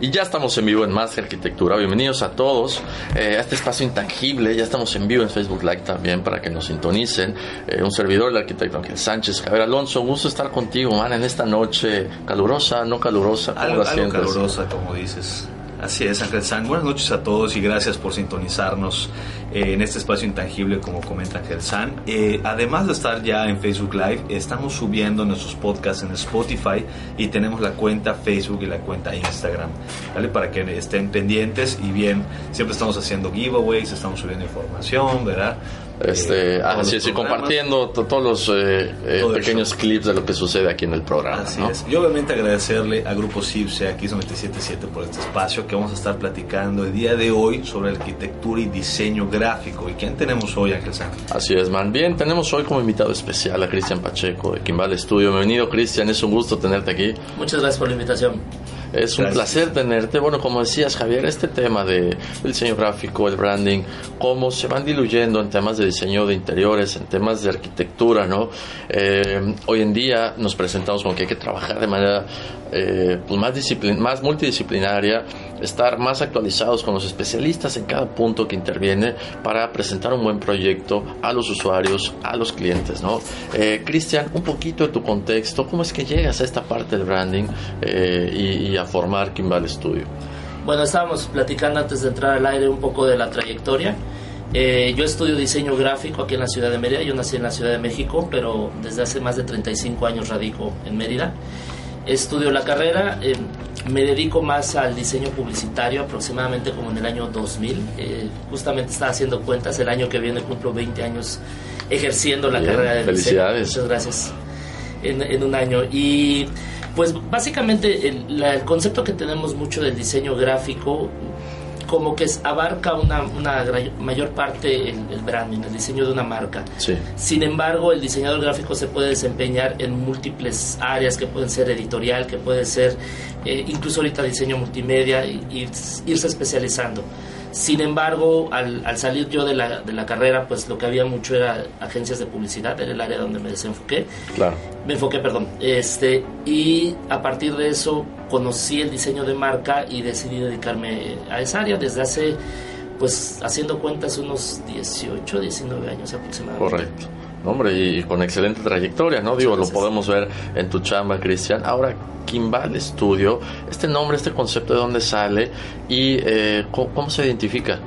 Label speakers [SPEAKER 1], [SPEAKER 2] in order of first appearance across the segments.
[SPEAKER 1] Y ya estamos en vivo en Más Arquitectura. Bienvenidos a todos eh, a este espacio intangible. Ya estamos en vivo en Facebook Live también para que nos sintonicen. Eh, un servidor, el arquitecto Ángel Sánchez. Javier Alonso, un gusto estar contigo, man, en esta noche calurosa, no calurosa.
[SPEAKER 2] ¿Cómo algo, la algo calurosa, como dices. Así es, Ángel San. Buenas noches a todos y gracias por sintonizarnos eh, en este espacio intangible, como comenta Ángel San. Eh, además de estar ya en Facebook Live, estamos subiendo nuestros podcasts en Spotify y tenemos la cuenta Facebook y la cuenta Instagram, ¿vale? Para que estén pendientes y bien, siempre estamos haciendo giveaways, estamos subiendo información, ¿verdad?
[SPEAKER 1] Este, eh, así es, y compartiendo todos los eh, eh, pequeños clips de lo que sucede aquí en el programa.
[SPEAKER 2] Así es. Y obviamente agradecerle a Grupo CIPSE, aquí 977 por este espacio que vamos a estar platicando el día de hoy sobre arquitectura y diseño gráfico. ¿Y quién tenemos hoy, Ángel Sánchez?
[SPEAKER 1] Así es, man. Bien, tenemos hoy como invitado especial a Cristian Pacheco de Kimball Studio. Bienvenido, Cristian, es un gusto tenerte aquí.
[SPEAKER 3] Muchas gracias por la invitación.
[SPEAKER 1] Es un placer tenerte. Bueno, como decías, Javier, este tema de diseño gráfico, el branding, cómo se van diluyendo en temas de diseño de interiores, en temas de arquitectura, ¿no? Eh, hoy en día nos presentamos como que hay que trabajar de manera eh, pues más, más multidisciplinaria, estar más actualizados con los especialistas en cada punto que interviene para presentar un buen proyecto a los usuarios, a los clientes, ¿no? Eh, Cristian, un poquito de tu contexto, ¿cómo es que llegas a esta parte del branding eh, y, y, a formar Kimball Studio?
[SPEAKER 3] Bueno, estábamos platicando antes de entrar al aire un poco de la trayectoria. Eh, yo estudio diseño gráfico aquí en la ciudad de Mérida. Yo nací en la Ciudad de México, pero desde hace más de 35 años radico en Mérida estudio la carrera, eh, me dedico más al diseño publicitario aproximadamente como en el año 2000. Eh, justamente estaba haciendo cuentas, el año que viene cumplo 20 años ejerciendo la carrera de
[SPEAKER 1] felicidades.
[SPEAKER 3] diseño. Muchas gracias. En, en, un año. Y pues básicamente el, la, el concepto que tenemos mucho del diseño gráfico como que abarca una, una mayor parte el, el, branding, el diseño de una marca.
[SPEAKER 1] Sí.
[SPEAKER 3] Sin embargo, el diseñador gráfico se puede desempeñar en múltiples áreas, que pueden ser editorial, que puede ser eh, incluso ahorita diseño multimedia, y, y, irse especializando. Sin embargo, al, al salir yo de la, de la, carrera, pues lo que había mucho era agencias de publicidad, era el área donde me desenfoqué.
[SPEAKER 1] Claro.
[SPEAKER 3] Me enfoqué, perdón. Este, y a partir de eso conocí el diseño de marca y decidí dedicarme a esa área desde hace, pues haciendo cuentas, unos 18, 19 años aproximadamente.
[SPEAKER 1] Correcto. Hombre, y con excelente trayectoria, ¿no? Digo, lo podemos ver en tu chamba, Cristian. Ahora, Kimball Studio, este nombre, este concepto de dónde sale y eh, ¿cómo, ¿cómo, se identifica.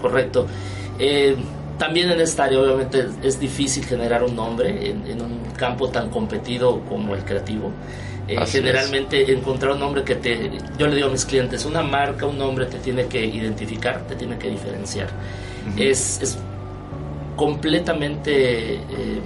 [SPEAKER 3] Correcto. Eh, también en esta área, obviamente, es difícil generar un nombre en, en un campo tan competido como el creativo. Eh, generalmente es. encontrar un nombre que te, yo le digo a mis clientes, una marca, un nombre te tiene que identificar, te tiene que diferenciar. Uh -huh. es, es completamente eh,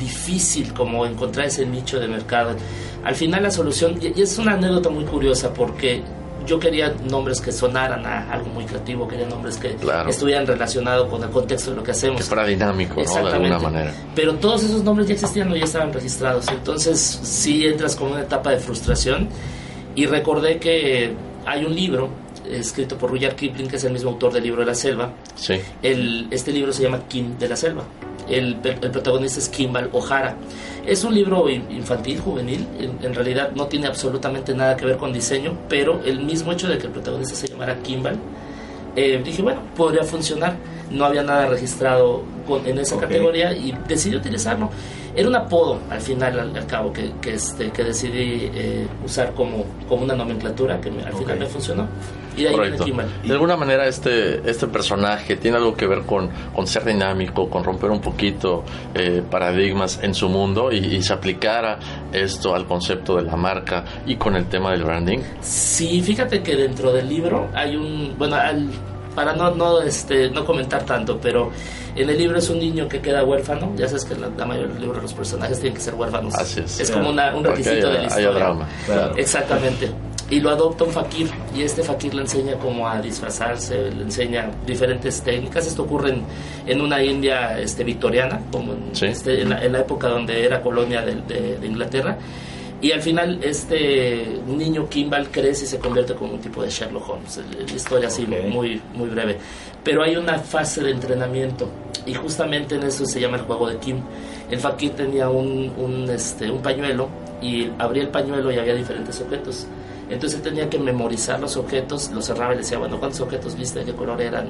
[SPEAKER 3] difícil como encontrar ese nicho de mercado. Al final la solución, y es una anécdota muy curiosa porque yo quería nombres que sonaran a algo muy creativo, quería nombres que
[SPEAKER 1] claro.
[SPEAKER 3] estuvieran relacionados con el contexto de lo que hacemos.
[SPEAKER 1] Que fuera dinámico, ¿no? De alguna manera.
[SPEAKER 3] Pero todos esos nombres ya existían o ya estaban registrados. Entonces sí entras con una etapa de frustración y recordé que hay un libro escrito por Rudyard Kipling, que es el mismo autor del libro de la selva.
[SPEAKER 1] Sí.
[SPEAKER 3] El, este libro se llama Kim de la selva. El, el, protagonista es Kimball O'Hara. Es un libro infantil, juvenil, en, en, realidad no tiene absolutamente nada que ver con diseño, pero el mismo hecho de que el protagonista se llamara Kimball, eh, dije, bueno, podría funcionar. No había nada registrado con, en esa okay. categoría y decidí utilizarlo. Era un apodo al final, al, cabo, que, que, este, que decidí eh, usar como, como una nomenclatura que al final me funcionó. Y de ahí
[SPEAKER 1] Correcto. De alguna manera este, este personaje tiene algo que ver con, con ser dinámico, con romper un poquito eh, paradigmas en su mundo y, y, se aplicara esto al concepto de la marca y con el tema del branding.
[SPEAKER 3] Sí, fíjate que dentro del libro hay un, bueno, al, para no, no, este, no comentar tanto, pero en el libro es un niño que queda huérfano. Ya sabes que la, la mayoría de los libros los personajes tienen que ser huérfanos.
[SPEAKER 1] Así es.
[SPEAKER 3] Es como una, un requisito
[SPEAKER 1] haya,
[SPEAKER 3] de la historia.
[SPEAKER 1] drama.
[SPEAKER 3] Claro. Exactamente. Y lo adopta un fakir y este fakir le enseña cómo a disfrazarse, le enseña diferentes técnicas. Esto ocurre en, en una India este, victoriana, como en,
[SPEAKER 1] Sí.
[SPEAKER 3] este, en, la, en la época donde era colonia de, de- de Inglaterra. Y al final este niño Kimball crece y se convierte como un tipo de Sherlock Holmes. La historia así
[SPEAKER 2] Ok.
[SPEAKER 3] muy, muy breve. Pero hay una fase de entrenamiento y justamente en eso se llama el juego de Kim. El fakir tenía un, un, este, un pañuelo y abría el pañuelo y había diferentes objetos. Entonces tenía que memorizar los objetos, los cerraba y le decía, bueno, ¿cuántos objetos viste? ¿De qué color eran?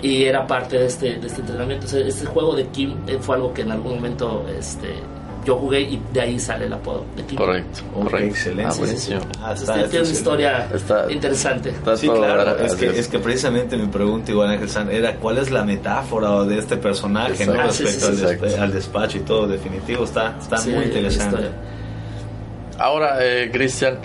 [SPEAKER 3] Y era parte de este, de este entrenamiento. O sea, este juego de Kim eh, fue algo que en algún momento este, yo jugué y de ahí sale el apodo de Kim.
[SPEAKER 1] Correcto, correcto.
[SPEAKER 2] excelente.
[SPEAKER 1] Ah, buenísimo.
[SPEAKER 2] Ah,
[SPEAKER 3] tiene una historia
[SPEAKER 1] Está-
[SPEAKER 3] interesante.
[SPEAKER 1] Está
[SPEAKER 2] Sí, claro, es que, es que precisamente mi pregunta igual Ángel San era cuál es la metáfora de este personaje.
[SPEAKER 3] Ah, sí,
[SPEAKER 2] respecto
[SPEAKER 3] sí,
[SPEAKER 2] al, al despacho y todo, definitivo, está, está
[SPEAKER 3] Sí,
[SPEAKER 2] muy interesante.
[SPEAKER 1] Ahora, eh, Cristian,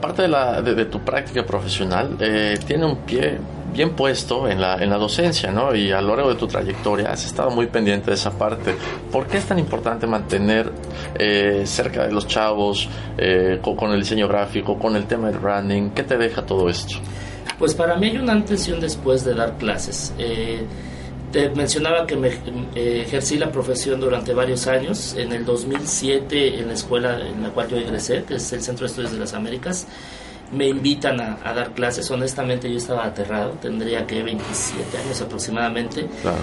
[SPEAKER 1] parte de, la, de, de tu práctica profesional eh, tiene un pie bien puesto en la, en la docencia, ¿no? Y a lo largo de tu trayectoria has estado muy pendiente de esa parte. ¿Por qué es tan importante mantener eh, cerca de los chavos eh, con, con el diseño gráfico, con el tema del branding? ¿Qué te deja todo esto?
[SPEAKER 3] Pues para mí hay un antes y un después de dar clases. Eh, te mencionaba que me eh, ejercí la profesión durante varios años. En el 2007, en la escuela en la cual yo egresé, que es el Centro de Estudios de las Américas, me invitan a, a dar clases. Honestamente, yo estaba aterrado. Tendría que 27 años aproximadamente.
[SPEAKER 1] Claro.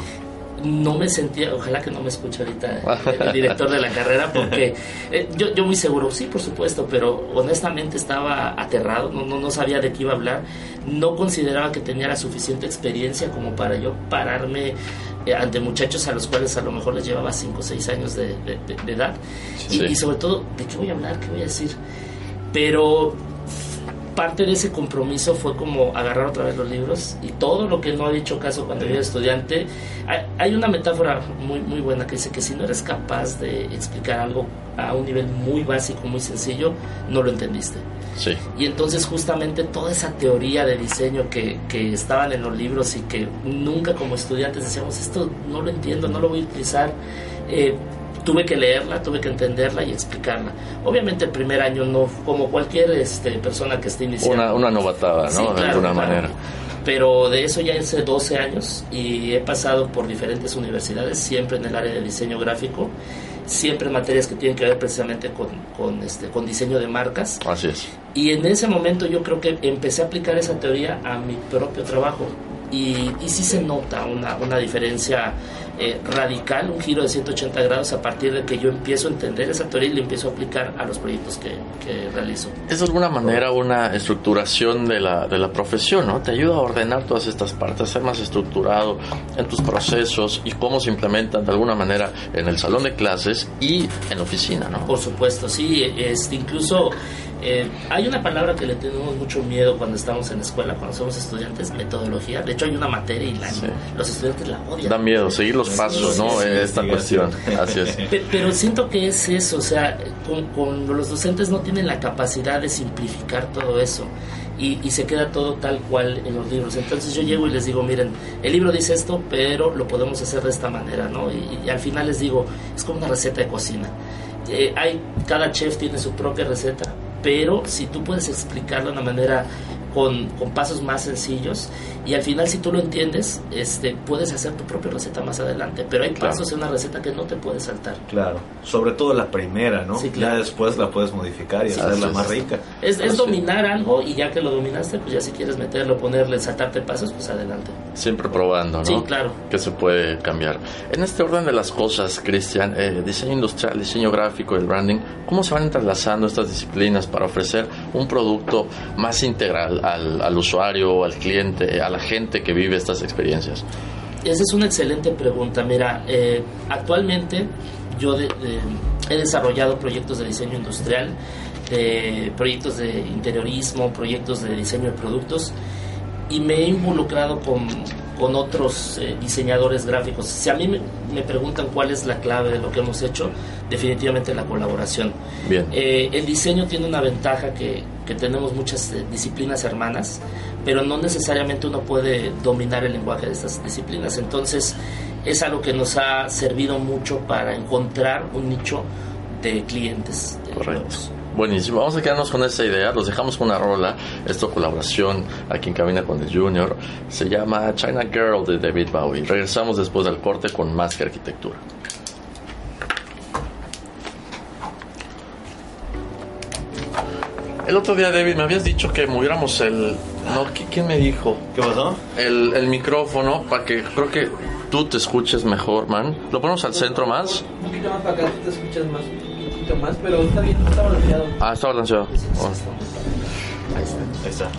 [SPEAKER 3] no me sentía, ojalá que no me escuche ahorita el director de la carrera, porque eh, yo, yo muy seguro, sí, por supuesto, pero honestamente estaba aterrado, no, no, no sabía de qué iba a hablar, no consideraba que tenía la suficiente experiencia como para yo pararme eh, ante muchachos a los cuales a lo mejor les llevaba 5 o 6 años de, de- de- de edad, y,
[SPEAKER 1] Sí.
[SPEAKER 3] y sobre todo, ¿de qué voy a hablar? ¿Qué voy a decir? Pero parte de ese compromiso fue como agarrar otra vez los libros y todo lo que no había hecho caso cuando yo era estudiante. Hay, hay una metáfora muy, muy buena que dice que si no eres capaz de explicar algo a un nivel muy básico, muy sencillo, no lo entendiste.
[SPEAKER 1] Sí.
[SPEAKER 3] Y entonces justamente toda esa teoría de diseño que, que estaban en los libros y que nunca como estudiantes decíamos, esto no lo entiendo, no lo voy a utilizar, eh, tuve que leerla, tuve que entenderla y explicarla. Obviamente el primer año no, como cualquier este, persona que esté iniciando.
[SPEAKER 1] Una, una novatada, ¿no?
[SPEAKER 3] Sí,
[SPEAKER 1] de
[SPEAKER 3] claro,
[SPEAKER 1] alguna
[SPEAKER 3] claro.
[SPEAKER 1] manera.
[SPEAKER 3] Pero de eso ya hace 12 años y he pasado por diferentes universidades, siempre en el área de diseño gráfico, siempre en materias que tienen que ver precisamente con, con, este, con diseño de marcas.
[SPEAKER 1] Así es.
[SPEAKER 3] Y en ese momento yo creo que empecé a aplicar esa teoría a mi propio trabajo. Y, y sí se nota una, una diferencia eh, radical, un giro de 180 grados a partir de que yo empiezo a entender esa teoría y la empiezo a aplicar a los proyectos que, que realizo.
[SPEAKER 1] Es de alguna manera una estructuración de la, de la profesión, ¿no? Te ayuda a ordenar todas estas partes, ser más estructurado en tus procesos y cómo se implementan de alguna manera en el salón de clases y en la oficina, ¿no?
[SPEAKER 3] Por supuesto, sí. Este, incluso eh, hay una palabra que le tenemos mucho miedo cuando estamos en la escuela, cuando somos estudiantes, metodología. De hecho, hay una materia y la-
[SPEAKER 1] Sí.
[SPEAKER 3] los estudiantes la odian.
[SPEAKER 1] Da miedo seguir los pasos,
[SPEAKER 3] Sí,
[SPEAKER 1] ¿no?
[SPEAKER 3] sí,
[SPEAKER 1] Esta cuestión. Así es.
[SPEAKER 3] Pe- Pero siento que es eso, o sea, con, con los docentes no tienen la capacidad de simplificar todo eso y, y se queda todo tal cual en los libros. Entonces yo llego y les digo, miren, el libro dice esto, pero lo podemos hacer de esta manera, ¿no? Y, y al final les digo, es como una receta de cocina. Eh, hay, cada chef tiene su propia receta, pero si tú puedes explicarlo de una manera con, con pasos más sencillos y al final si tú lo entiendes, este, puedes hacer tu propia receta más adelante, pero hay
[SPEAKER 1] Claro.
[SPEAKER 3] pasos en una receta que no te puedes saltar.
[SPEAKER 2] Claro, sobre todo la primera, ¿no?
[SPEAKER 3] Sí, claro.
[SPEAKER 2] Ya después la puedes modificar y
[SPEAKER 3] Sí,
[SPEAKER 2] hacerla
[SPEAKER 1] así
[SPEAKER 2] más rica.
[SPEAKER 3] Es, es dominar algo y ya que lo dominaste, pues ya si quieres meterlo, ponerle, saltarte pasos, pues adelante.
[SPEAKER 1] Siempre probando, ¿no?
[SPEAKER 3] Sí, claro.
[SPEAKER 1] Que se puede cambiar. En este orden de las cosas, Cristian, eh, diseño industrial, diseño gráfico el branding, ¿cómo se van entrelazando estas disciplinas para ofrecer un producto más integral al, al usuario, al cliente, a la gente que vive estas experiencias?
[SPEAKER 3] Esa es una excelente pregunta. Mira, eh, actualmente yo de- de- he desarrollado proyectos de diseño industrial, proyectos de interiorismo, proyectos de diseño de productos y me he involucrado con, con otros eh, diseñadores gráficos. Si a mí me, preguntan cuál es la clave de lo que hemos hecho, definitivamente la colaboración.
[SPEAKER 1] Bien.
[SPEAKER 3] Eh, el diseño tiene una ventaja que, que tenemos muchas eh, disciplinas hermanas, pero no necesariamente uno puede dominar el lenguaje de estas disciplinas. Entonces, es algo que nos ha servido mucho para encontrar un nicho de clientes.
[SPEAKER 1] Correcto. Buenísimo, vamos a quedarnos con esa idea, los dejamos con una rola, esta colaboración aquí en Cabina con el Junior, se llama China Girl de David Bowie. Regresamos después del corte con más que arquitectura. El otro día, David, me habías dicho que moviéramos el... No, ¿Quién me dijo?
[SPEAKER 2] ¿Qué pasó?
[SPEAKER 1] El, el micrófono para que creo que tú te escuches mejor, man. ¿Lo ponemos al centro más?
[SPEAKER 4] Un poquito más para acá, tú te escuchas más más, pero está bien, está balanceado. Ah,
[SPEAKER 1] está balanceado.
[SPEAKER 3] Ahí está. Ahí está,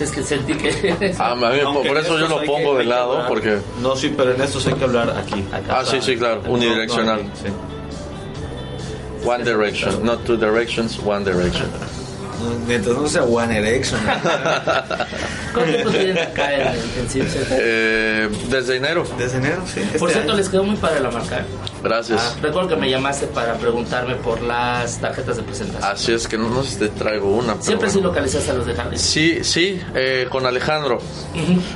[SPEAKER 3] Es que sentí que.
[SPEAKER 1] Ah, por eso yo lo pongo de lado, porque.
[SPEAKER 2] No, sí, pero en estos hay que hablar aquí.
[SPEAKER 1] ah, sí, sí, claro, unidireccional. One direction, not two directions, one direction.
[SPEAKER 2] Mientras no sea One Erection.
[SPEAKER 3] ¿Cuánto tiempo tienen acá en, en
[SPEAKER 1] eh, Desde enero.
[SPEAKER 2] Desde enero, sí.
[SPEAKER 3] Por este cierto, les quedó muy padre la marca.
[SPEAKER 1] Gracias.
[SPEAKER 3] Ah, recuerdo que me llamaste para preguntarme por las tarjetas de presentación.
[SPEAKER 1] Así es que no, sé si te traigo una.
[SPEAKER 3] Siempre sí localizaste a los de Jardín.
[SPEAKER 1] Sí, sí, eh, con Alejandro.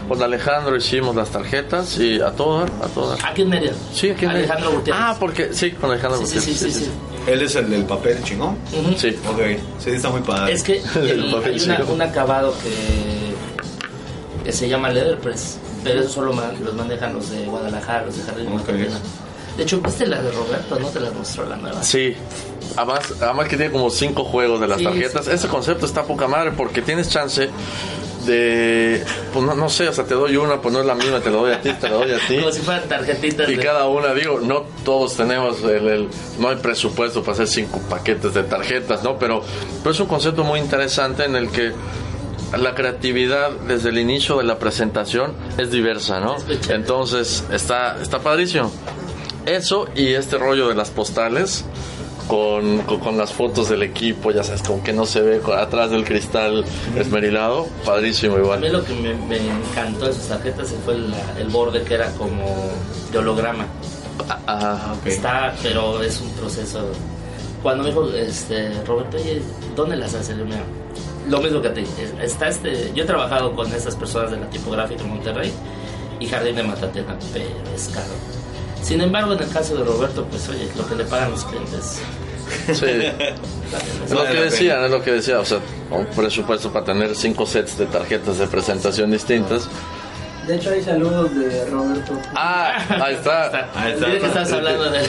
[SPEAKER 1] Con Alejandro hicimos las tarjetas y a todas, a todas.
[SPEAKER 3] ¿Aquí en Mérida?
[SPEAKER 1] Sí, aquí en
[SPEAKER 3] Mérida. Alejandro Gutiérrez.
[SPEAKER 1] Ah, porque sí, con Alejandro
[SPEAKER 3] sí, Sí, sí, sí,
[SPEAKER 2] Él es el del papel chingón.
[SPEAKER 1] Sí.
[SPEAKER 2] Ok, sí, está muy padre.
[SPEAKER 3] Es que el, hay un acabado que, que se llama Leatherpress, pero eso solo los manejan los de Guadalajara, los de Jardín okay. De hecho, ¿viste la de Roberto? ¿No te la mostró la nueva?
[SPEAKER 1] Sí. Además, además que tiene como cinco juegos de las tarjetas. Ese concepto está poca madre porque tienes chance de, pues no, sé, o sea, te doy una, pues no es la misma, te lo doy a ti, te lo doy a ti.
[SPEAKER 3] Como si fueran tarjetitas.
[SPEAKER 1] Y cada una, digo, no todos tenemos el, no hay presupuesto para hacer cinco paquetes de tarjetas, ¿no? Pero, pero es un concepto muy interesante en el que la creatividad desde el inicio de la presentación es diversa, ¿no? Entonces, está, está padrísimo. Eso y este rollo de las postales con, con, las fotos del equipo, ya sabes, como que no se ve atrás del cristal esmerilado, padrísimo igual.
[SPEAKER 3] A mí lo que me, encantó de sus tarjetas fue el, borde que era como de holograma.
[SPEAKER 1] Ah, ah
[SPEAKER 3] Está, pero es un proceso. Cuando me dijo, este, Roberto, ¿dónde las haces? Lo mismo que ti. Está este, yo he trabajado con esas personas de la tipográfica Monterrey y Jardín de Matatena, pero es caro sin embargo, en el caso de Roberto, pues oye, lo que le pagan los clientes.
[SPEAKER 1] Sí. es lo que decían, es lo que decía, o sea, un presupuesto para tener cinco sets de tarjetas de presentación distintas.
[SPEAKER 4] De hecho, hay saludos de Roberto.
[SPEAKER 1] Ah, ahí está.
[SPEAKER 3] Ahí está. que estás hablando de...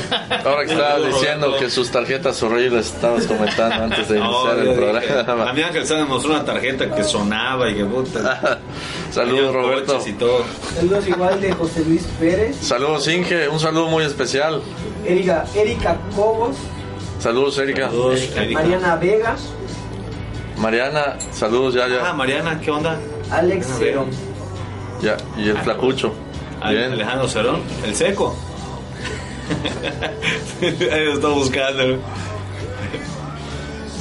[SPEAKER 1] Ahora que estabas diciendo que sus tarjetas horribles estabas comentando antes de iniciar el programa.
[SPEAKER 2] A mí Ángel se demostró una tarjeta que sonaba y que puta.
[SPEAKER 1] Saludos, Roberto.
[SPEAKER 4] Y todo. Saludos igual de José Luis Pérez.
[SPEAKER 1] Saludos, Inge. Un saludo muy especial.
[SPEAKER 4] Erika, Erika Cobos.
[SPEAKER 1] Saludos, Erika.
[SPEAKER 2] Saludos,
[SPEAKER 4] Erika. Mariana Vega.
[SPEAKER 1] Mariana, saludos, ya, ya.
[SPEAKER 2] Ah, Mariana, ¿qué onda?
[SPEAKER 4] Alex Cerón.
[SPEAKER 1] Ya, y el flacucho.
[SPEAKER 2] Bien. Alejandro Cerón, el seco. Ahí lo estoy buscando.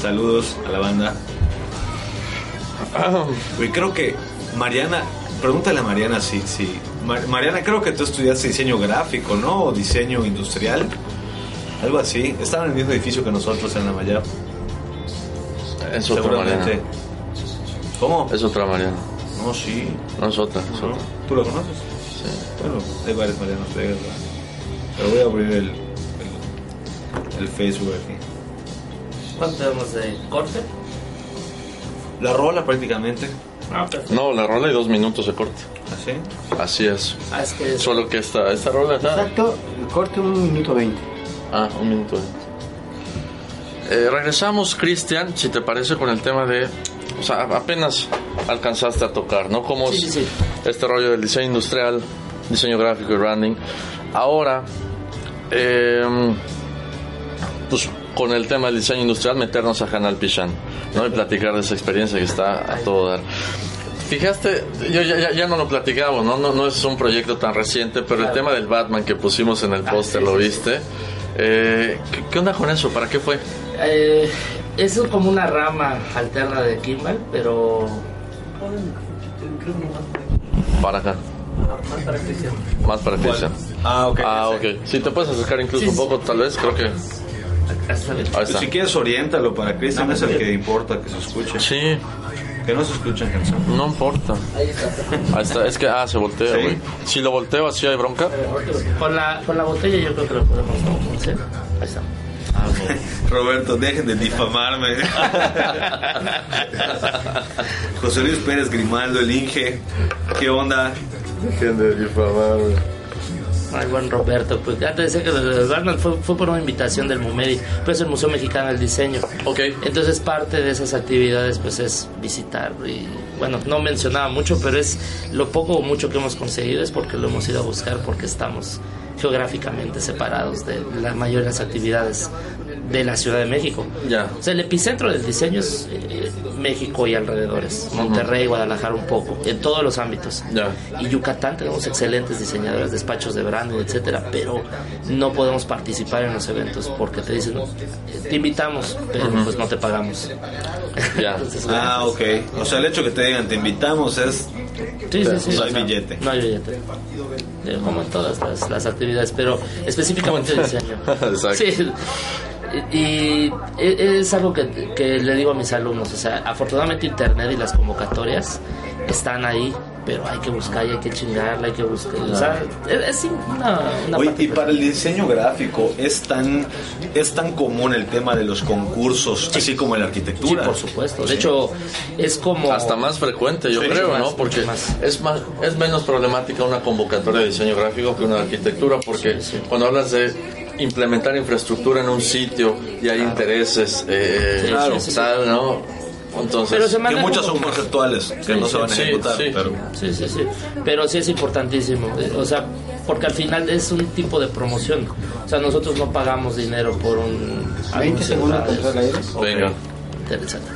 [SPEAKER 2] Saludos a la banda. Y creo que Mariana, pregúntale a Mariana si, si Mariana, creo que tú estudiaste diseño gráfico, ¿no? O diseño industrial. Algo así. Estaba en el mismo edificio que nosotros en la Maya.
[SPEAKER 1] Es otra Mariana.
[SPEAKER 2] ¿Cómo?
[SPEAKER 1] Es otra Mariana.
[SPEAKER 2] No, sí.
[SPEAKER 1] No es otra, es otra.
[SPEAKER 2] ¿Tú la conoces?
[SPEAKER 1] Sí.
[SPEAKER 2] Bueno, hay varias Marianas Pero voy a abrir el, el, Facebook aquí.
[SPEAKER 3] ¿Cuánto tenemos de corte?
[SPEAKER 2] La rola prácticamente.
[SPEAKER 3] Ah,
[SPEAKER 1] no, la rola y dos minutos de corte.
[SPEAKER 2] ¿Así?
[SPEAKER 1] ¿Ah, Así es.
[SPEAKER 3] Ah, es que
[SPEAKER 1] Solo que esta, esta rola está...
[SPEAKER 4] Exacto, el corte un minuto veinte.
[SPEAKER 1] Ah, un minuto veinte. Eh, regresamos, Cristian, si te parece, con el tema de o sea, apenas alcanzaste a tocar, ¿no? Como este rollo del diseño industrial, diseño gráfico y branding. Ahora, em, pues con el tema del diseño industrial, meternos a Canal Pichán, ¿no? Y platicar de esa experiencia que está a todo dar. Fijaste, yo ya, ya, no lo platicamos, ¿no? ¿no? No es un proyecto tan reciente, pero el tema del Batman que pusimos en el ah, póster, ¿lo viste? Eh, ¿qué, onda con eso? ¿Para qué fue?
[SPEAKER 3] Eh, es como una rama alterna de Kimball, pero...
[SPEAKER 1] Para acá.
[SPEAKER 4] Más para Cristian.
[SPEAKER 1] Más para Cristian.
[SPEAKER 2] Ah, ok.
[SPEAKER 1] Ah, ok. Si te puedes acercar incluso
[SPEAKER 3] Sí,
[SPEAKER 1] un poco, tal vez, creo que... Ahí está.
[SPEAKER 2] si quieres, oriéntalo para Cristian, es el que importa que se escuche.
[SPEAKER 1] Sí,
[SPEAKER 2] Que no se escuchen, Hanson.
[SPEAKER 1] no importa.
[SPEAKER 4] Ahí está.
[SPEAKER 1] Ahí está, es que, ah, se voltea,
[SPEAKER 2] Sí.
[SPEAKER 1] güey. Si lo volteo así hay bronca.
[SPEAKER 3] Con la, con la botella yo creo que lo podemos hacer. Ahí está.
[SPEAKER 1] Ah, ok.
[SPEAKER 2] Roberto, dejen de difamarme. José Luis Pérez Grimaldo, el Inge. ¿Qué onda?
[SPEAKER 1] Dejen de difamarme.
[SPEAKER 3] Ay, buen Roberto, pues ya te decía que lo de Batman fue, fue por una invitación del MUMEDI, pues el Museo Mexicano del Diseño.
[SPEAKER 1] Ok.
[SPEAKER 3] Entonces parte de esas actividades pues es visitar y bueno, no mencionaba mucho, pero es lo poco o mucho que hemos conseguido es porque lo hemos ido a buscar porque estamos geográficamente separados de la mayoría de las actividades de la Ciudad de México.
[SPEAKER 1] Ya.
[SPEAKER 3] O sea, el epicentro del diseño es eh, México y alrededores, Monterrey, Guadalajara un poco, en todos los ámbitos.
[SPEAKER 1] Ya.
[SPEAKER 3] Y Yucatán tenemos excelentes diseñadores, despachos de branding, etcétera, pero no podemos participar en los eventos porque te dicen, eh, te invitamos, pero pues no te pagamos.
[SPEAKER 1] Ya.
[SPEAKER 3] Entonces,
[SPEAKER 2] Ah, ok. O sea, el hecho que te digan te invitamos es.
[SPEAKER 3] Sí, sí, sí.
[SPEAKER 2] No
[SPEAKER 3] o
[SPEAKER 2] hay
[SPEAKER 3] sea,
[SPEAKER 2] billete.
[SPEAKER 3] No hay billete. Como en todas las, las actividades, pero específicamente diseño.
[SPEAKER 1] Exacto.
[SPEAKER 3] Sí. Y, es algo que, que le digo a mis alumnos, o sea, afortunadamente Internet y las convocatorias están ahí, pero hay que buscar y hay que chingarla, hay que buscar, o sea, es, es una, una
[SPEAKER 2] Oye,
[SPEAKER 3] parte
[SPEAKER 2] y para el diseño gráfico, ¿es tan, ¿es tan común el tema de los concursos, así como en la
[SPEAKER 3] Sí,
[SPEAKER 2] arquitectura?
[SPEAKER 3] por supuesto. De hecho, es como...
[SPEAKER 1] Hasta más frecuente, yo
[SPEAKER 2] Sí,
[SPEAKER 1] creo,
[SPEAKER 3] más,
[SPEAKER 1] ¿no? Porque
[SPEAKER 3] más.
[SPEAKER 1] es más es menos problemática una convocatoria de diseño gráfico que una de arquitectura, porque cuando hablas de implementar infraestructura en un sitio y hay intereses, eh,
[SPEAKER 3] Sí,
[SPEAKER 1] claro,
[SPEAKER 3] sí, sí.
[SPEAKER 1] tal, ¿no? Entonces,
[SPEAKER 3] Pero se
[SPEAKER 2] Que muchas son conceptuales, que
[SPEAKER 3] Sí,
[SPEAKER 2] no se van a
[SPEAKER 1] sí,
[SPEAKER 2] ejecutar,
[SPEAKER 1] sí.
[SPEAKER 2] pero...
[SPEAKER 3] Sí, sí, sí. Pero sí es importantísimo. O sea, porque al final es un tipo de promoción. O sea, nosotros no pagamos dinero por un...
[SPEAKER 4] 20
[SPEAKER 3] anuncio
[SPEAKER 4] segundos
[SPEAKER 1] venga.
[SPEAKER 3] Interesante.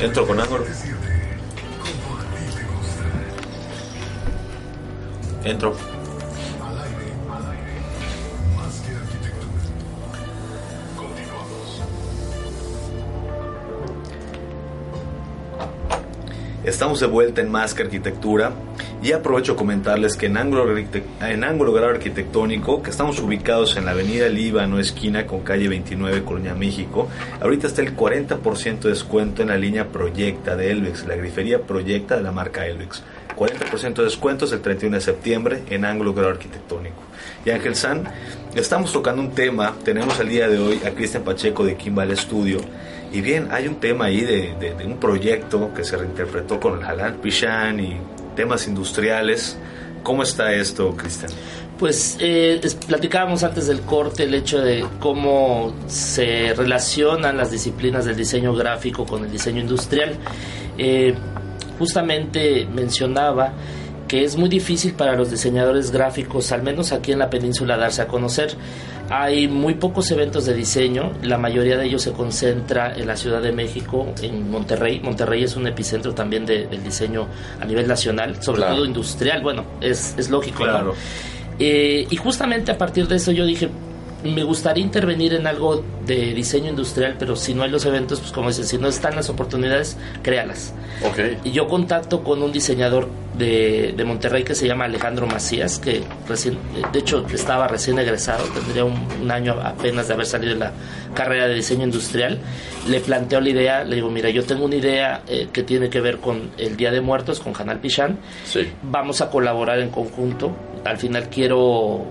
[SPEAKER 2] Entro con ángulo. Entro. Estamos de vuelta en Más que Arquitectura y aprovecho a comentarles que en Ángulo, en Ángulo Grado Arquitectónico, que estamos ubicados en la avenida Líbano, esquina con calle 29, Colonia, México, ahorita está el 40% de descuento en la línea Proyecta de Elvex, la grifería Proyecta de la marca Elvex. 40% de descuentos el 31 de septiembre en Ángulo Grado Arquitectónico. Y Ángel San, estamos tocando un tema, tenemos el día de hoy a Cristian Pacheco de Kimball Studio, y bien, hay un tema ahí de, un proyecto que se reinterpretó con el Halal Pishan y temas industriales. ¿Cómo está esto, Cristian?
[SPEAKER 3] Pues eh, platicábamos antes del corte el hecho de cómo se relacionan las disciplinas del diseño gráfico con el diseño industrial. Eh, justamente mencionaba que es muy difícil para los diseñadores gráficos, al menos aquí en la península, darse a conocer. Hay muy pocos eventos de diseño, la mayoría de ellos se concentra en la Ciudad de México, en Monterrey. Monterrey es un epicentro también de- del diseño a nivel nacional, sobre
[SPEAKER 1] Claro.
[SPEAKER 3] todo industrial. Bueno, es, es lógico, ¿no?
[SPEAKER 2] Claro.
[SPEAKER 3] Eh, y justamente a partir de eso yo dije, me gustaría intervenir en algo de diseño industrial, pero si no hay los eventos, pues como dicen, si no están las oportunidades, créalas.
[SPEAKER 1] Ok.
[SPEAKER 3] Y yo contacto con un diseñador de, de Monterrey que se llama Alejandro Macías, que recién, de hecho estaba recién egresado, tendría un, un año apenas de haber salido de la carrera de diseño industrial. Le planteo la idea, le digo, mira, yo tengo una idea eh, que tiene que ver con el Día de Muertos, con Hanal Pichán
[SPEAKER 1] Sí.
[SPEAKER 3] vamos a colaborar en conjunto. Al final quiero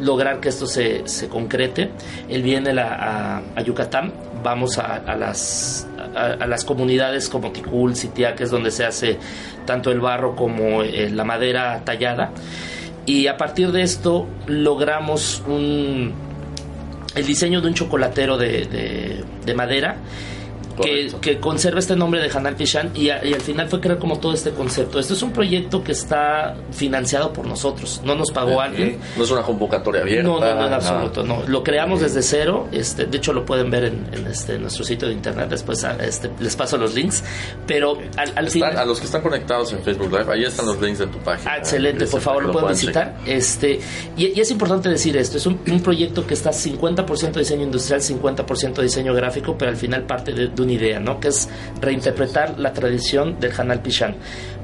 [SPEAKER 3] lograr que esto se, se concrete. Él viene la- a, a Yucatán, vamos a, a las, a, las comunidades como Ticul, Sitia, que es donde se hace tanto el barro como eh, la madera tallada. Y a partir de esto logramos un, el diseño de un chocolatero de, de- de madera que, que, conserva este nombre de Hanal Pishan y, y, al final fue crear como todo este concepto. Esto es un proyecto que está financiado por nosotros, no nos pagó alguien.
[SPEAKER 1] No es una convocatoria abierta.
[SPEAKER 3] No, no, no en absoluto, no. Lo creamos desde cero, este, de hecho lo pueden ver en, este, nuestro sitio de internet, después este, les paso los links, pero al, final...
[SPEAKER 1] A los que están conectados en Facebook Live, ahí están los links de tu página.
[SPEAKER 3] Ah, excelente, por favor lo, pueden visitar. Este, y, es importante decir esto, es un, proyecto que está 50% diseño industrial, 50% diseño gráfico, pero al final parte de, de una idea, ¿no? Que es reinterpretar la tradición del Hanal Pishan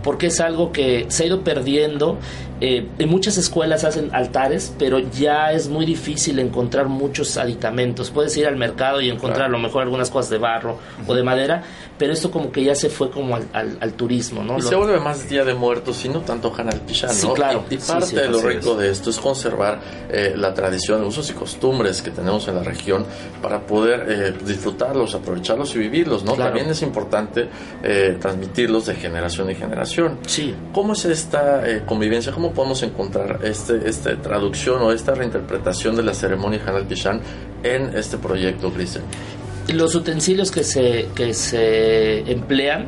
[SPEAKER 3] porque es algo que se ha ido perdiendo. Eh, en muchas escuelas hacen altares, pero ya es muy difícil encontrar muchos aditamentos. Puedes ir al mercado y encontrar a lo mejor algunas cosas de barro o de madera, pero esto como que ya se fue como al, turismo, ¿no?
[SPEAKER 1] Y se vuelve más Día de Muertos y no tanto Hanal Pishan, ¿no?
[SPEAKER 3] Sí, claro.
[SPEAKER 1] Y, parte de lo rico de esto es conservar eh, la tradición, usos y costumbres que tenemos en la región para poder eh, disfrutarlos, aprovecharlos y vivirlos, ¿no? También es importante transmitirlos de generación en generación.
[SPEAKER 3] Sí.
[SPEAKER 1] ¿Cómo es esta eh, convivencia? ¿Cómo podemos encontrar este, esta traducción o esta reinterpretación de la ceremonia Hanal Pishan en este proyecto, Cristian?
[SPEAKER 3] Los utensilios que se, que se emplean,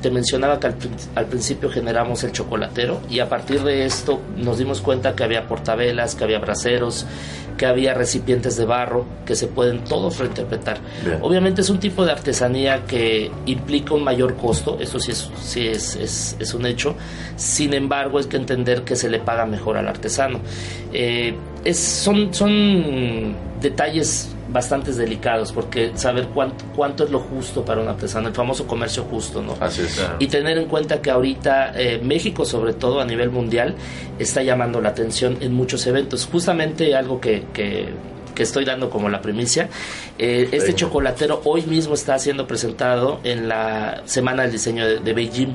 [SPEAKER 3] te mencionaba que al, principio generamos el chocolatero y a partir de esto nos dimos cuenta que había portavelas, que había braseros, que había recipientes de barro que se pueden todos reinterpretar. Obviamente es un tipo de artesanía que implica un mayor costo, eso sí es, sí es, es, un hecho, sin embargo hay que entender que se le paga mejor al artesano. Eh, es, son, son detalles bastante delicados porque saber cuánto, cuánto es lo justo para un artesano, el famoso comercio justo, ¿no?
[SPEAKER 1] Así es.
[SPEAKER 3] Y tener en cuenta que ahorita eh, México, sobre todo a nivel mundial, está llamando la atención en muchos eventos. Justamente algo que, que que estoy dando como la primicia. Eh, este chocolatero hoy mismo está siendo presentado en la Semana del Diseño de, Beijing.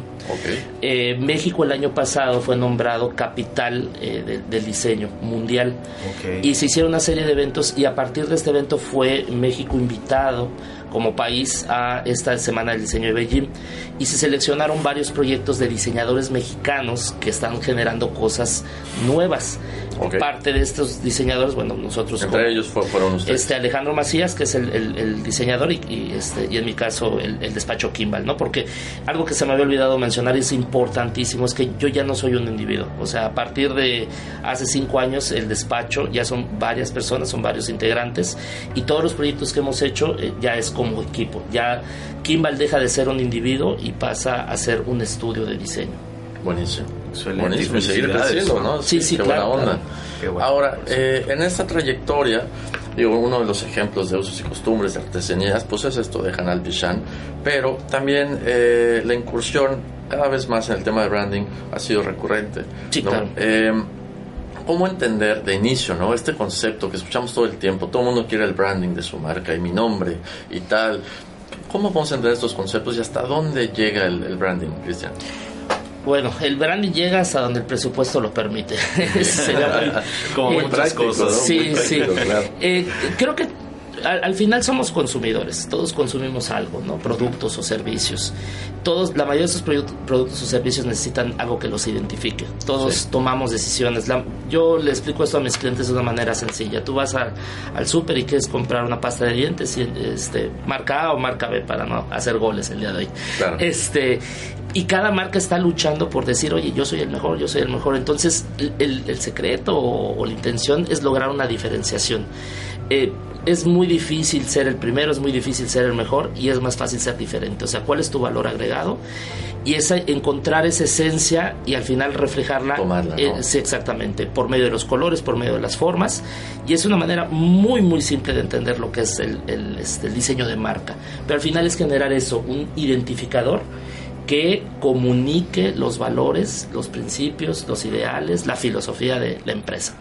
[SPEAKER 3] Eh, México el año pasado fue nombrado capital eh, del diseño mundial. Y se hicieron una serie de eventos y a partir de este evento fue México invitado como país a esta Semana del Diseño de Beijing y se seleccionaron varios proyectos de diseñadores mexicanos que están generando cosas nuevas. Parte de estos diseñadores, bueno, nosotros...
[SPEAKER 1] Entre ellos fueron ustedes.
[SPEAKER 3] Este Alejandro Macías, que es el, diseñador, y, este, y en mi caso el, despacho Kimball, ¿no? Porque algo que se me había olvidado mencionar y es importantísimo, es que yo ya no soy un individuo. O sea, a partir de hace cinco años el despacho ya son varias personas, son varios integrantes, y todos los proyectos que hemos hecho eh, ya es como equipo. Ya Kimball deja de ser un individuo y pasa a ser un estudio de diseño.
[SPEAKER 1] Buenísimo. Buenísimo. Y seguir creciendo, ¿no?
[SPEAKER 3] Sí, sí, claro,
[SPEAKER 1] onda. Ahora, eh, en esta trayectoria, digo, uno de los ejemplos de usos y costumbres de artesanías, pues es esto de Hanal Bishan, pero también eh, la incursión cada vez más en el tema de branding ha sido recurrente.
[SPEAKER 3] Sí, claro.
[SPEAKER 1] Eh, ¿Cómo entender de inicio, no? Este concepto que escuchamos todo el tiempo, todo el mundo quiere el branding de su marca y mi nombre y tal. ¿Cómo podemos entender estos conceptos y hasta dónde llega el, branding, Cristian?
[SPEAKER 3] Bueno, el branding llega hasta donde el presupuesto lo permite.
[SPEAKER 1] Como muy práctico,
[SPEAKER 3] Sí, sí. Eh, creo que al, final somos consumidores, todos consumimos algo, ¿no? Productos o servicios. Todos, la mayoría de esos productos o servicios necesitan algo que los identifique. Todos tomamos decisiones. yo le explico esto a mis clientes de una manera sencilla. Tú vas al súper y quieres comprar una pasta de dientes, y, este, marca A o marca B para no hacer goles el día de hoy. Este, y cada marca está luchando por decir, oye, yo soy el mejor, yo soy el mejor. Entonces, el, secreto o, o, la intención es lograr una diferenciación. Eh, es muy difícil ser el primero, es muy difícil ser el mejor y es más fácil ser diferente. O sea, ¿cuál es tu valor agregado? Y es encontrar esa esencia y al final reflejarla.
[SPEAKER 1] Eh,
[SPEAKER 3] sí, exactamente, por medio de los colores, por medio de las formas. Y es una manera muy, muy simple de entender lo que es el, este, el diseño de marca. Pero al final es generar eso, un identificador que comunique los valores, los principios, los ideales, la filosofía de la empresa.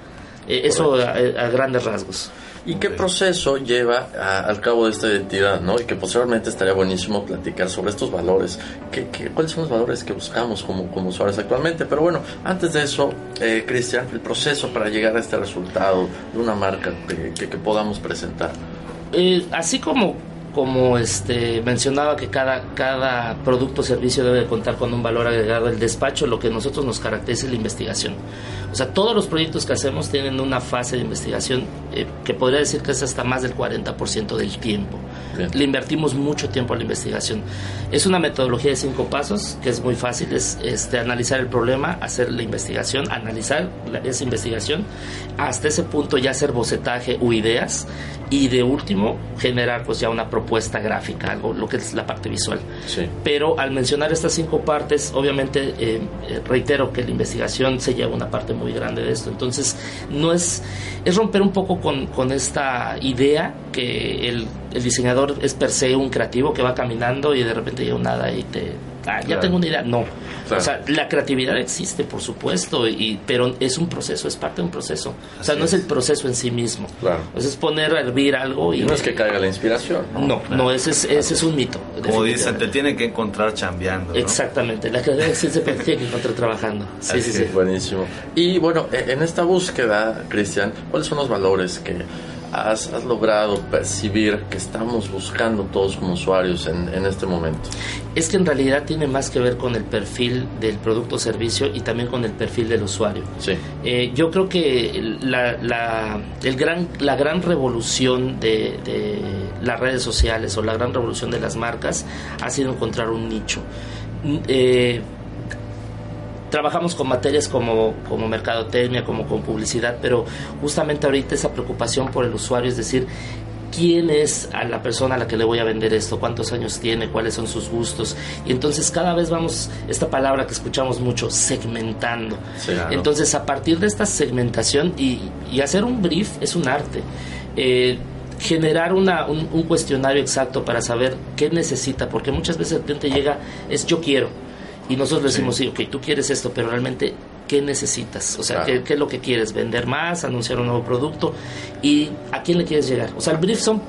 [SPEAKER 3] Eh, eso a grandes rasgos.
[SPEAKER 1] ¿Y qué proceso lleva al cabo de esta identidad? ¿no? Y que posiblemente estaría buenísimo platicar sobre estos valores. ¿Qué, cuáles son los valores que buscamos como, como usuarios actualmente? Pero bueno, antes de eso, eh, Cristian, el proceso para llegar a este resultado de una marca que, que, podamos presentar.
[SPEAKER 3] Eh, así como como este mencionaba que cada, cada producto o servicio debe contar con un valor agregado el despacho, lo que nosotros nos caracteriza es la investigación. O sea, todos los proyectos que hacemos tienen una fase de investigación eh, que podría decir que es hasta más del 40% del tiempo. Le invertimos mucho tiempo a la investigación. Es una metodología de cinco pasos que es muy fácil, es este, analizar el problema, hacer la investigación, analizar esa investigación, hasta ese punto ya hacer bocetaje o ideas y de último generar pues ya una propuesta gráfica, algo lo que es la parte visual. Pero al mencionar estas cinco partes, obviamente eh, eh, reitero que la investigación se lleva una parte muy grande de esto. Entonces, no es, es romper un poco con, con esta idea que el, el, diseñador es per se un creativo que va caminando y de repente llega un nada y te Ah, ya tengo una idea. No. O sea, la creatividad existe, por supuesto, y, pero es un proceso, es parte de un proceso. o sea, no es. el proceso en sí mismo. Claro. es poner a hervir algo y...
[SPEAKER 1] no es que caiga la inspiración.
[SPEAKER 3] No, no, ese, es, ese es un mito.
[SPEAKER 2] Como dicen, te tiene que encontrar chambeando.
[SPEAKER 3] Exactamente, la creatividad sí se tiene que encontrar trabajando. Sí, sí, sí.
[SPEAKER 1] Buenísimo. Y bueno, e, en esta búsqueda, Cristian, ¿cuáles son los valores que has, logrado percibir que estamos buscando todos como usuarios en, en, este momento?
[SPEAKER 3] Es que en realidad tiene más que ver con el perfil del producto o servicio y también con el perfil del usuario. Sí. Eh, yo creo que la, la, el gran, la gran revolución de, de las redes sociales o la gran revolución de las marcas ha sido encontrar un nicho. Eh, trabajamos con materias como, como mercadotecnia, como con publicidad, pero justamente ahorita esa preocupación por el usuario, es decir, quién es a la persona a la que le voy a vender esto, cuántos años tiene, cuáles son sus gustos. Y entonces cada vez vamos, esta palabra que escuchamos mucho, segmentando. Entonces a partir de esta segmentación y, hacer un brief es un arte. Eh, generar una, un, un, cuestionario exacto para saber qué necesita, porque muchas veces el cliente llega, es yo quiero y nosotros decimos, sí. ok, tú quieres esto, pero realmente, ¿qué necesitas? O sea, ¿qué, ¿qué, es lo que quieres? ¿Vender más? ¿Anunciar un nuevo producto? ¿Y a quién le quieres llegar? O sea, el brief son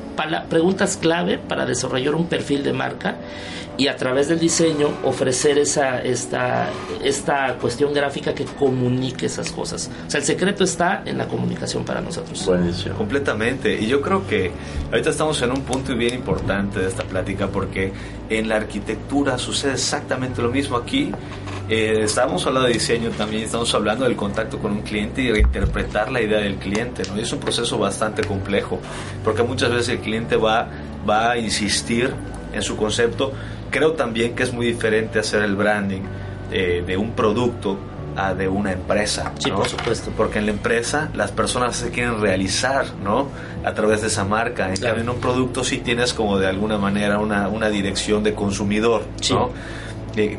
[SPEAKER 3] preguntas clave para desarrollar un perfil de marca y a través del diseño ofrecer esa esta, esta cuestión gráfica que comunique esas cosas. O sea, el secreto está en la comunicación para nosotros.
[SPEAKER 2] Buenísimo. Completamente. Y yo creo que ahorita estamos en un punto bien importante de esta plática porque en la arquitectura sucede exactamente lo mismo aquí. Eh, estamos hablando de diseño también, estamos hablando del contacto con un cliente y reinterpretar la idea del cliente. ¿no? Y es un proceso bastante complejo porque muchas veces el cliente va, va a insistir en su concepto. Creo también que es muy diferente hacer el branding eh, de un producto a de una empresa.
[SPEAKER 3] Sí, por supuesto.
[SPEAKER 2] Porque en la empresa las personas se quieren realizar, ¿no? A través de esa marca. En cambio, en un producto sí tienes como de alguna manera una, una dirección de consumidor, ¿no?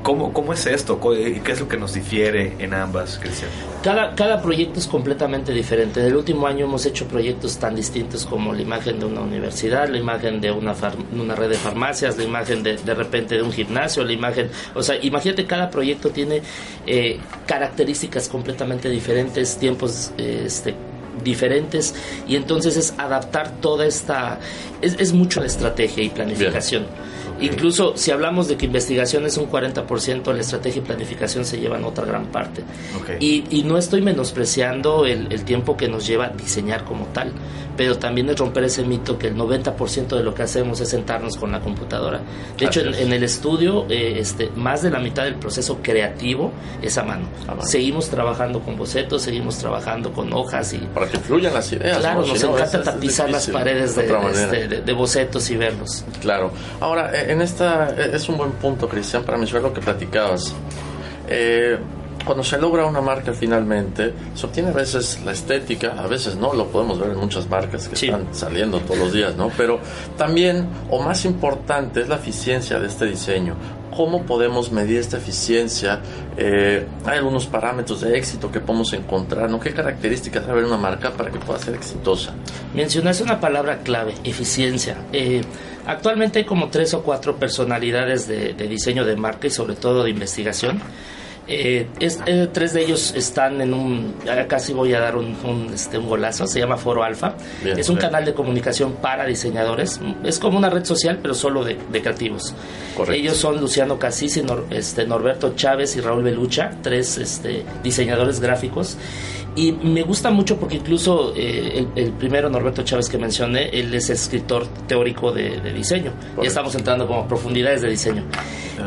[SPEAKER 2] ¿Cómo, ¿Cómo es esto? ¿Qué es lo que nos difiere en ambas, Cristian?
[SPEAKER 3] Cada, cada proyecto es completamente diferente. En el último año hemos hecho proyectos tan distintos como la imagen de una universidad, la imagen de una, una red de farmacias, la imagen de, de repente de un gimnasio, la imagen... O sea, imagínate, cada proyecto tiene eh, características completamente diferentes, tiempos eh, este, diferentes y entonces es adaptar toda esta... Es, es mucho de estrategia y planificación. Incluso si hablamos de que investigación es un 40%, la estrategia y planificación se llevan otra gran parte. Y, y, no estoy menospreciando el, el, tiempo que nos lleva diseñar como tal, pero también es romper ese mito que el 90% de lo que hacemos es sentarnos con la computadora. De hecho, en, el estudio, eh, este, más de la mitad del proceso creativo es a mano. Seguimos trabajando con bocetos, seguimos trabajando con hojas y...
[SPEAKER 1] Para que fluyan las ideas.
[SPEAKER 3] Claro, nos encanta tapizar las paredes de, este, de, de, bocetos y verlos.
[SPEAKER 1] Claro. Ahora, eh, en esta eh, es un buen punto, Cristian, para mencionar lo que platicabas. Eh, cuando se logra una marca finalmente, se obtiene a veces la estética, a veces no, lo podemos ver en muchas marcas que están saliendo todos los días, ¿no? Pero también, o más importante, es la eficiencia de este diseño. ¿Cómo podemos medir esta eficiencia? Eh, hay algunos parámetros de éxito que podemos encontrar, ¿no? ¿Qué características debe una marca para que pueda ser exitosa?
[SPEAKER 3] Mencionaste una palabra clave, eficiencia. Eh, actualmente hay como tres o cuatro personalidades de, de diseño de marca y sobre todo de investigación eh, es, eh, tres de ellos están en un, casi voy a dar un, un, este, un golazo, se llama Foro Alfa. Bien, es un bien. canal de comunicación para diseñadores. Es como una red social, pero solo de, de creativos. Correcto. Ellos son Luciano Casisi, Nor, este, Norberto Chávez y Raúl Belucha, tres este, diseñadores gráficos Y me gusta mucho porque incluso eh, el, primero, Norberto Chávez, que mencioné, él es escritor teórico de, diseño. Ya estamos entrando como profundidades de diseño.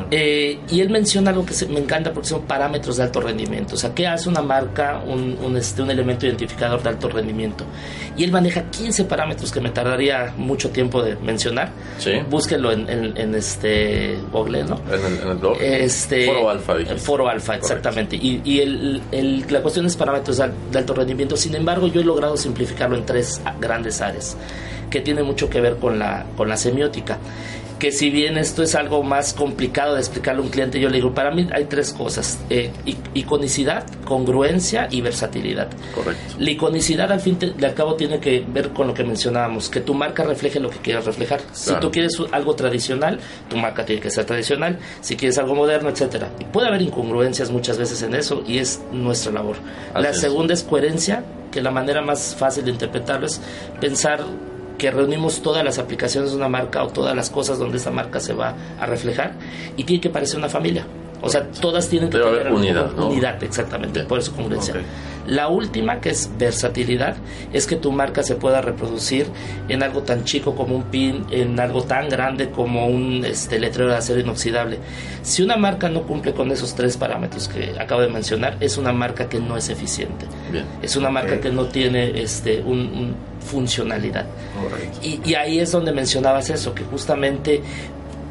[SPEAKER 3] Eh, y él menciona algo que me encanta porque son parámetros de alto rendimiento. O sea, ¿qué hace una marca, un, este, un elemento identificador de alto rendimiento? Y él maneja 15 parámetros que me tardaría mucho tiempo de mencionar.
[SPEAKER 1] Sí.
[SPEAKER 3] Búsquenlo en, este Google, ¿no?
[SPEAKER 1] En el, blog.
[SPEAKER 3] Este,
[SPEAKER 1] Foro Alfa.
[SPEAKER 3] Foro Alfa, exactamente. Y, y el, la cuestión es parámetros de, de alto rendimiento. Sin embargo, yo he logrado simplificarlo en tres grandes áreas que tiene mucho que ver con la, con la semiótica que si bien esto es algo más complicado de explicarle a un cliente, yo le digo, para mí hay tres cosas, eh, iconicidad, congruencia y versatilidad.
[SPEAKER 1] Correcto.
[SPEAKER 3] La iconicidad al fin de al cabo tiene que ver con lo que mencionábamos, que tu marca refleje lo que quieras reflejar. Si tú quieres algo tradicional, tu marca tiene que ser tradicional, si quieres algo moderno, etcétera. Y puede haber incongruencias muchas veces en eso y es nuestra labor. la segunda es coherencia, que la manera más fácil de interpretarlo es pensar que reunimos todas las aplicaciones de una marca o todas las cosas donde esa marca se va a reflejar y tiene que parecer una familia. O sea, todas tienen que
[SPEAKER 1] tener unidad,
[SPEAKER 3] unidad, exactamente, por eso congruencia. La última, que es versatilidad, es que tu marca se pueda reproducir en algo tan chico como un pin, en algo tan grande como un este, letrero de acero inoxidable. Si una marca no cumple con esos tres parámetros que acabo de mencionar, es una marca que no es eficiente. Es una marca que no tiene este, un, funcionalidad. Y, y ahí es donde mencionabas eso, que justamente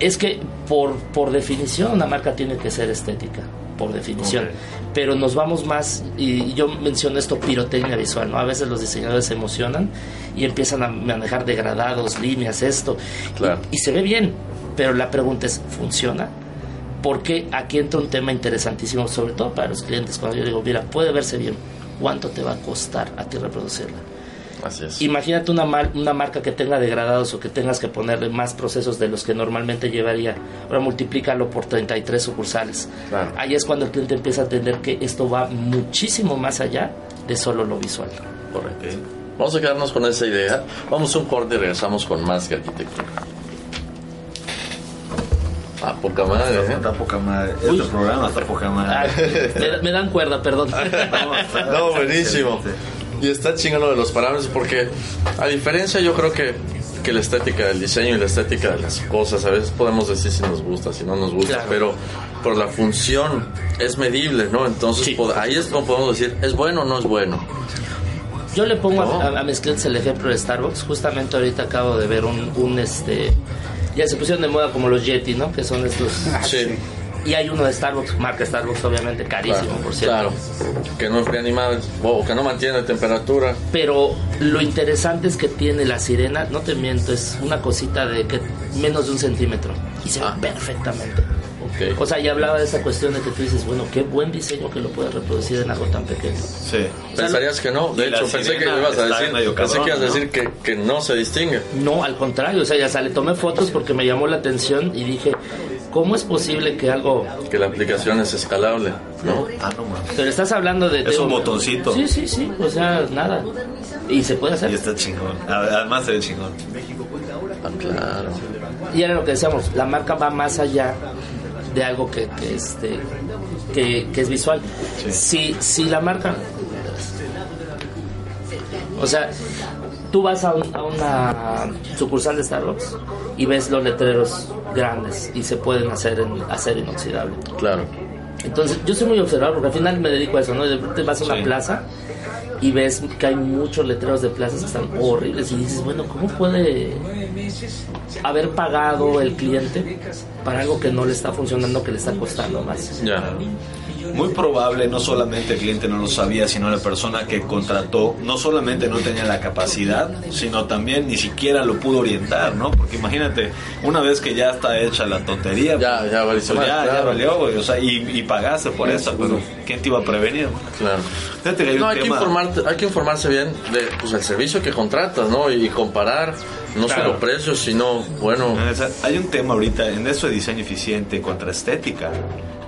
[SPEAKER 3] es que por, por definición una marca tiene que ser estética, por definición. Pero nos vamos más, y yo menciono esto, pirotecnia visual, ¿no? A veces los diseñadores se emocionan y empiezan a manejar degradados, líneas, esto.
[SPEAKER 1] Claro.
[SPEAKER 3] Y, se ve bien, pero la pregunta es, ¿funciona? Porque aquí entra un tema interesantísimo, sobre todo para los clientes, cuando yo digo, mira, puede verse bien, ¿cuánto te va a costar a ti reproducirla? Imagínate una, una marca que tenga degradados o que tengas que ponerle más procesos de los que normalmente llevaría. Ahora multiplícalo por 33 sucursales. Ahí es cuando el cliente empieza a entender que esto va muchísimo más allá de solo lo visual.
[SPEAKER 1] Correcto. Vamos a quedarnos con esa idea. Vamos a un corte y regresamos con más que arquitectura. A poca madre,
[SPEAKER 2] ¿eh? Está poca madre. Este programa está poca madre.
[SPEAKER 3] me, me, dan cuerda, perdón.
[SPEAKER 1] no, buenísimo. Y está chingando de los parámetros porque, a diferencia, yo creo que, que la estética del diseño y la estética de las cosas, a veces podemos decir si nos gusta, si no nos gusta, pero por la función es medible, ¿no? Entonces, ahí es como podemos decir, ¿es bueno o no es bueno?
[SPEAKER 3] Yo le pongo a, mis clientes el ejemplo de Starbucks. Justamente ahorita acabo de ver un, un este. Ya se pusieron de moda como los Yeti, ¿no? Que son estos.
[SPEAKER 1] Sí.
[SPEAKER 3] Y hay uno de Starbucks, marca Starbucks, obviamente, carísimo, por cierto. Claro,
[SPEAKER 1] que no enfría ni o que no mantiene temperatura.
[SPEAKER 3] Pero lo interesante es que tiene la sirena, no te miento, es una cosita de que menos de un centímetro. Y se ve ah. perfectamente. Okay. O sea, ya hablaba de esa cuestión de que tú dices, bueno, qué buen diseño que lo puedes reproducir en algo tan pequeño.
[SPEAKER 1] Sí. Pensarías que no. De hecho, pensé que ibas a decir, pensé que ibas a decir que, que, no se distingue.
[SPEAKER 3] No, al contrario. O sea, ya sale, le tomé fotos porque me llamó la atención y dije, ¿Cómo es posible que algo...
[SPEAKER 1] Que la aplicación es escalable, ¿no?
[SPEAKER 3] Ah, no Pero estás hablando de...
[SPEAKER 2] Es un botoncito.
[SPEAKER 3] Sí, sí, sí, o sea, nada. Y se puede hacer.
[SPEAKER 2] Y está chingón. Además se ve chingón.
[SPEAKER 1] Ah, claro.
[SPEAKER 3] Y era lo que decíamos, la marca va más allá de algo que, que este, que, es visual. Si, si la marca... O sea, tú vas a, a, una sucursal de Starbucks y ves los letreros grandes y se pueden hacer en acero inoxidable.
[SPEAKER 1] Claro.
[SPEAKER 3] Entonces, yo soy muy observador porque al final me dedico a eso, ¿no? De repente vas a una plaza y ves que hay muchos letreros de plazas que están horribles y dices, bueno, ¿cómo puede haber pagado el cliente para algo que no le está funcionando, que le está costando más?
[SPEAKER 1] Ya
[SPEAKER 2] muy probable no solamente el cliente no lo sabía, sino la persona que contrató no solamente no tenía la capacidad, sino también ni siquiera lo pudo orientar, ¿no? Porque imagínate, una vez que ya está hecha la tontería,
[SPEAKER 1] ya, ya,
[SPEAKER 2] valió, pues ya, ya valió, o sea, y, pagaste por eso, pero ¿quién te iba a prevenir?
[SPEAKER 1] Claro. Hay, no, hay, que informarte, hay que informarse bien de pues, el servicio que contratas, ¿no? Y comparar no solo precios, sino, bueno...
[SPEAKER 2] Hay un tema ahorita en eso de diseño eficiente contra estética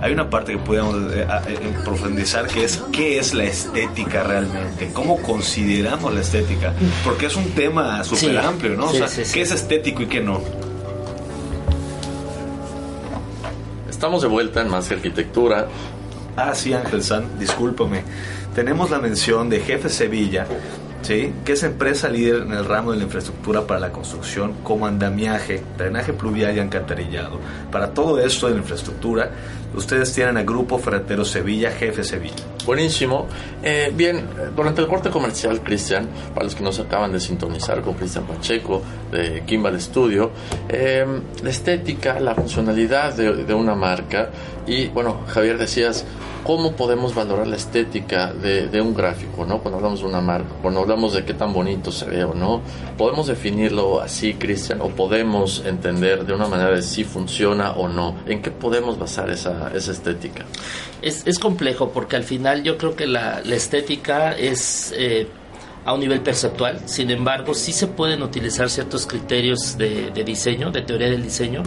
[SPEAKER 2] hay una parte que podemos eh, eh, profundizar que es qué es la estética realmente, cómo consideramos la estética, porque es un tema súper amplio, ¿no? o sea, ¿qué es estético y qué no?
[SPEAKER 1] Estamos de vuelta en Más Arquitectura.
[SPEAKER 2] Ah, sí, Ángel San, discúlpame. Tenemos la mención de Jefe Sevilla, ¿sí? que es empresa líder en el ramo de la infraestructura para la construcción, como andamiaje, drenaje pluvial y alcantarillado. Para todo esto de la infraestructura, ustedes tienen a Grupo Ferretero Sevilla, Jefe Sevilla.
[SPEAKER 1] Buenísimo. Eh, bien, durante el corte comercial, Cristian, para los que nos acaban de sintonizar con Cristian Pacheco de Kimball Studio, eh, la estética, la funcionalidad de, de una marca y, bueno, Javier, decías, ¿cómo podemos valorar la estética de, de, un gráfico, ¿no? Cuando hablamos de una marca, cuando hablamos de qué tan bonito se ve o no, ¿podemos definirlo así, Cristian? ¿O podemos entender de una manera de si funciona o no? ¿En qué podemos basar esa, esa estética?
[SPEAKER 3] Es, es, complejo porque al final yo creo que la, la estética es... Eh, a un nivel perceptual. Sin embargo, sí se pueden utilizar ciertos criterios de, de diseño, de teoría del diseño.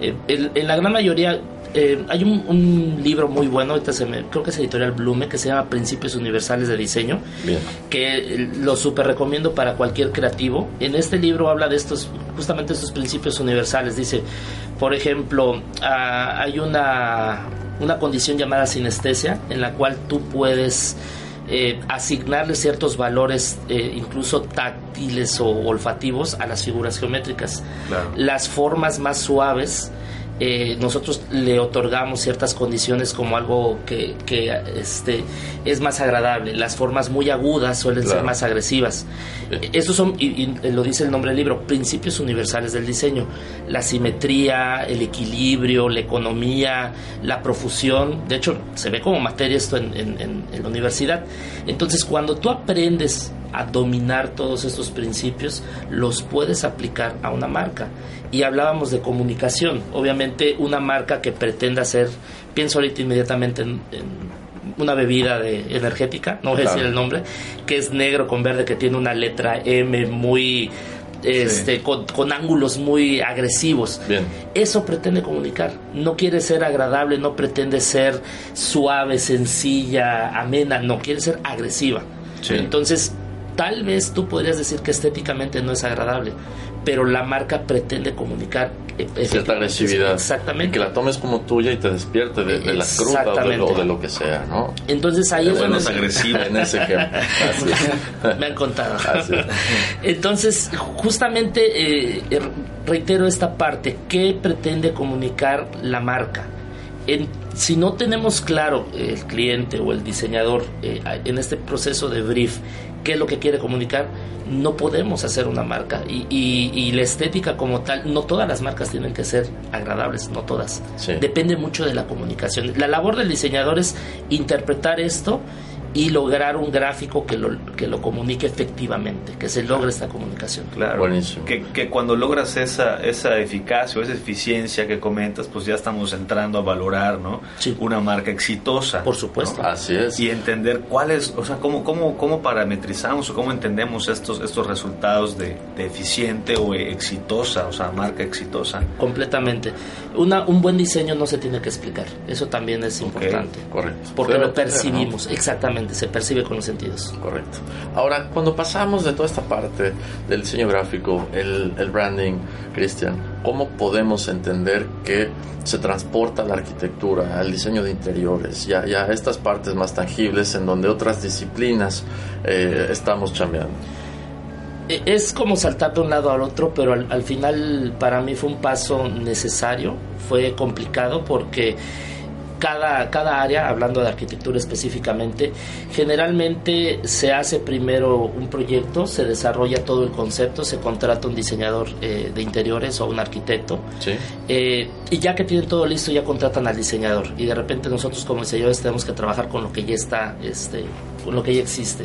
[SPEAKER 3] Eh, en, en, la gran mayoría eh, hay un, un, libro muy bueno, ahorita se me, creo que es editorial Blume, que se llama Principios Universales de Diseño,
[SPEAKER 1] Bien.
[SPEAKER 3] que lo super recomiendo para cualquier creativo. En este libro habla de estos, justamente estos principios universales. Dice, por ejemplo, uh, hay una, una condición llamada sinestesia, en la cual tú puedes eh, asignarle ciertos valores, eh, incluso táctiles o olfativos, a las figuras geométricas.
[SPEAKER 2] Claro.
[SPEAKER 3] Las formas más suaves eh, nosotros le otorgamos ciertas condiciones como algo que, que este, es más agradable. Las formas muy agudas suelen
[SPEAKER 1] Claro.
[SPEAKER 3] ser más agresivas.
[SPEAKER 1] Sí.
[SPEAKER 3] Estos son, y, y lo dice el nombre del libro, principios universales del diseño. La simetría, el equilibrio, la economía, la profusión. De hecho, se ve como materia esto en, en, en- en la universidad. Entonces, cuando tú aprendes a dominar todos estos principios, los puedes aplicar a una marca. Y hablábamos de comunicación. Obviamente, una marca que pretenda ser, pienso ahorita inmediatamente en, en una bebida de, energética, no voy a decir el nombre, que es negro con verde, que tiene una letra M muy... Este, con, con ángulos muy agresivos.
[SPEAKER 1] Bien.
[SPEAKER 3] Eso pretende comunicar. No quiere ser agradable, no pretende ser suave, sencilla, amena, no, quiere ser agresiva.
[SPEAKER 1] Sí.
[SPEAKER 3] Entonces, tal vez tú podrías decir que estéticamente no es agradable, pero la marca pretende comunicar eh,
[SPEAKER 1] Cierta agresividad. Y
[SPEAKER 3] Exactamente.
[SPEAKER 1] que la tomes como tuya y te despierte de, de la cruda o de, lo, de lo que sea, ¿no?
[SPEAKER 3] Entonces ahí es
[SPEAKER 2] Bueno, es agresivo.
[SPEAKER 1] En ese ejemplo. Así es.
[SPEAKER 3] me han contado.
[SPEAKER 1] Así.
[SPEAKER 3] Entonces, justamente eh, er- reitero esta parte, ¿qué pretende comunicar la marca? En- si no tenemos claro el cliente o el diseñador eh, en este proceso de brief qué es lo que quiere comunicar, no podemos hacer una marca. Y, y- y la estética como tal, no todas las marcas tienen que ser agradables, no todas.
[SPEAKER 1] Sí.
[SPEAKER 3] Depende mucho de la comunicación. La labor del diseñador es interpretar esto y lograr un gráfico que lo, que lo comunique efectivamente, que se logre esta comunicación.
[SPEAKER 2] Claro.
[SPEAKER 1] Buenísimo.
[SPEAKER 2] Que, que cuando logras esa, esa eficacia o esa eficiencia que comentas, pues ya estamos entrando a valorar, ¿no?
[SPEAKER 3] Sí.
[SPEAKER 2] Una marca exitosa.
[SPEAKER 3] Por supuesto.
[SPEAKER 2] ¿no?
[SPEAKER 1] Así es.
[SPEAKER 2] Y entender cuál es, o sea, cómo, cómo, cómo parametrizamos o cómo entendemos estos, estos resultados de, de eficiente o exitosa, o sea, marca exitosa.
[SPEAKER 3] Completamente. Una, un buen diseño no se tiene que explicar. Eso también es importante.
[SPEAKER 1] Correcto.
[SPEAKER 3] Porque lo
[SPEAKER 1] tener, ¿no?
[SPEAKER 3] percibimos, exactamente, se percibe con los sentidos.
[SPEAKER 1] Correcto. Ahora, cuando pasamos de toda esta parte del diseño gráfico, el, el branding, Cristian, ¿cómo podemos entender que se transporta la arquitectura al diseño de interiores, ya, ya estas partes más tangibles en donde otras disciplinas eh, estamos chambeando?
[SPEAKER 3] E- Es como saltar de un lado al otro, pero al, al final para mí fue un paso necesario, fue complicado porque cada, cada área, hablando de arquitectura específicamente, generalmente se hace primero un proyecto, se desarrolla todo el concepto, se contrata un diseñador eh, de interiores o un arquitecto,
[SPEAKER 1] ¿Sí?
[SPEAKER 3] eh, y ya que tienen todo listo, ya contratan al diseñador. Y de repente nosotros como diseñadores tenemos que trabajar con lo que ya está, este, con lo que ya existe.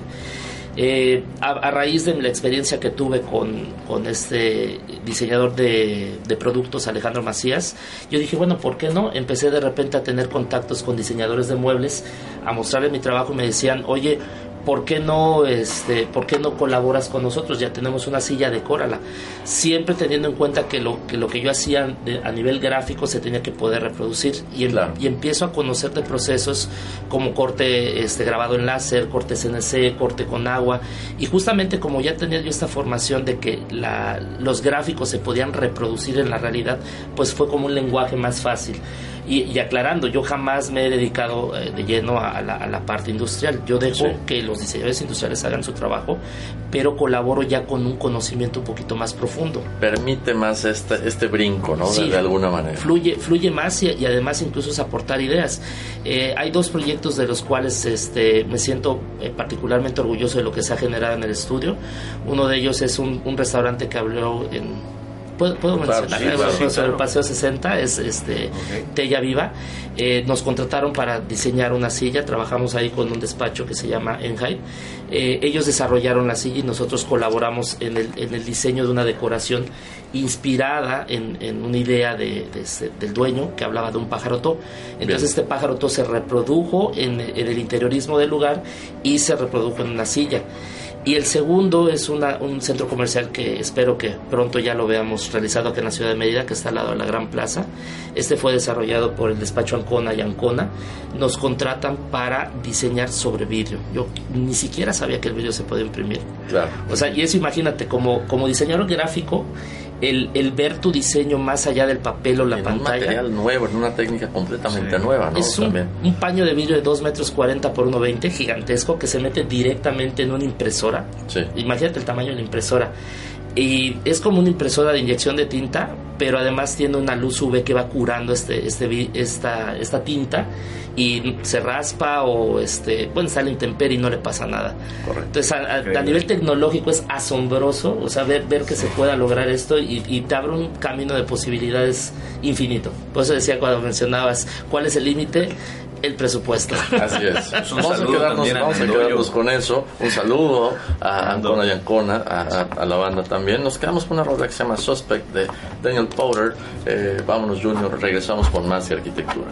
[SPEAKER 3] Eh, a, a raíz de la experiencia que tuve con, con este diseñador de, de productos, Alejandro Macías, yo dije, bueno, ¿por qué no? Empecé de repente a tener contactos con diseñadores de muebles, a mostrarle mi trabajo y me decían, oye, ¿por qué no, este, ¿por qué no colaboras con nosotros? Ya tenemos una silla, decórala. Siempre teniendo en cuenta que lo que, lo que yo hacía de- a nivel gráfico se tenía que poder reproducir. Y, em-
[SPEAKER 1] Claro.
[SPEAKER 3] y empiezo a conocer de procesos como corte este, grabado en láser, corte CNC, corte con agua. Y justamente como ya tenía yo esta formación de que la, los gráficos se podían reproducir en la realidad, pues fue como un lenguaje más fácil. Y, aclarando, yo jamás me he dedicado eh, de lleno a la, parte industrial. Yo dejo que los diseñadores industriales hagan su trabajo, pero colaboro ya con un conocimiento un poquito más profundo.
[SPEAKER 1] Permite más este, este brinco, ¿no? de, alguna manera.
[SPEAKER 3] Fluye, fluye más y, además incluso es aportar ideas. Eh, hay dos proyectos de los cuales este, me siento eh, particularmente orgulloso de lo que se ha generado en el estudio. Uno de ellos es un, un restaurante que habló en puedo, mencionar el paseo 60 es este Tella Viva. Eh, nos contrataron para diseñar una silla. Trabajamos ahí con un despacho que se llama Enhype. Eh, ellos desarrollaron la silla y nosotros colaboramos en el, en el diseño de una decoración inspirada en, en una idea de, del dueño que hablaba de un pájaro entonces este pájaro se reprodujo en, en el interiorismo del lugar y se reprodujo en una silla y el segundo es una, un centro comercial que espero que pronto ya lo veamos realizado aquí en la ciudad de Mérida, que está al lado de la Gran Plaza. Este fue desarrollado por el despacho Ancona y Ancona. Nos contratan para diseñar sobre vidrio. Yo ni siquiera sabía que el vidrio se podía imprimir.
[SPEAKER 1] Claro.
[SPEAKER 3] O sea, y eso imagínate, como, como diseñador gráfico, el, el, ver tu diseño más allá del papel o la pantalla. Un
[SPEAKER 1] material nuevo, en una técnica completamente nueva, ¿no?
[SPEAKER 3] Es un, un, paño de vidrio de 2 metros 40 por 1,20 gigantesco que se mete directamente en una impresora. Imagínate el tamaño de la impresora. Y es como una impresora de inyección de tinta, pero además tiene una luz UV que va curando este, este, esta, esta tinta y se raspa o este, bueno, sale intemperie y no le pasa nada. Entonces, a, nivel tecnológico es asombroso, o sea, ver, que se pueda lograr esto y, y, te abre un camino de posibilidades infinito. Por eso decía cuando mencionabas cuál es el límite, el presupuesto.
[SPEAKER 1] Así es. vamos a quedarnos, vamos a quedarnos con eso. Un saludo a Ancona y Ancona, a, la banda también. Nos quedamos con una rola que se llama Suspect de Daniel Powder. Eh, vámonos, Junior. Regresamos con más de arquitectura.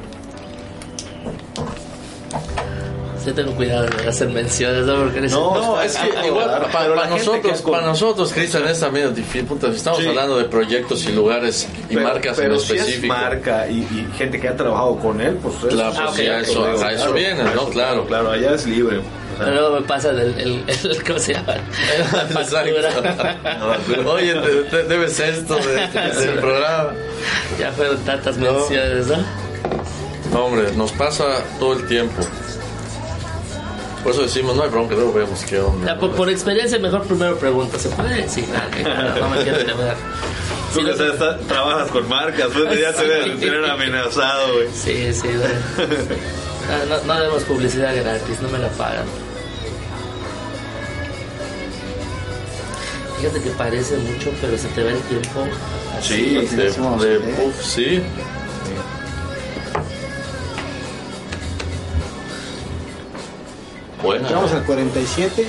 [SPEAKER 3] Sí, tengo cuidado de hacer menciones,
[SPEAKER 1] ¿no? Porque no, no, es que igual para, nosotros, para nosotros, Cristian, es también difícil. Estamos hablando de proyectos y lugares y marcas en específico. Si es
[SPEAKER 2] marca y, y, gente que ha trabajado con él, pues
[SPEAKER 1] es, claro, pues, sí, a eso, a eso viene, ¿no? Claro.
[SPEAKER 2] Claro, allá es libre.
[SPEAKER 3] O sea, luego me pasa el, el, el, ¿cómo se llama?
[SPEAKER 1] Oye, debes esto de, del programa.
[SPEAKER 3] Ya fueron tantas menciones, ¿no?
[SPEAKER 1] No, hombre, nos pasa todo el tiempo. Por eso decimos, no hay bronca, luego vemos qué onda.
[SPEAKER 3] por, experiencia, mejor primero pregunta, ¿se puede? Sí, claro, no, me quiero
[SPEAKER 2] llamar. Tú que trabajas con marcas, pues ya te deben tener amenazado, güey.
[SPEAKER 3] Sí, sí, güey. No, no, demos publicidad gratis, no me la pagan. Fíjate que parece mucho, pero se te va el tiempo
[SPEAKER 1] así. Sí, de, de, sí.
[SPEAKER 4] Bueno. Vamos al 47.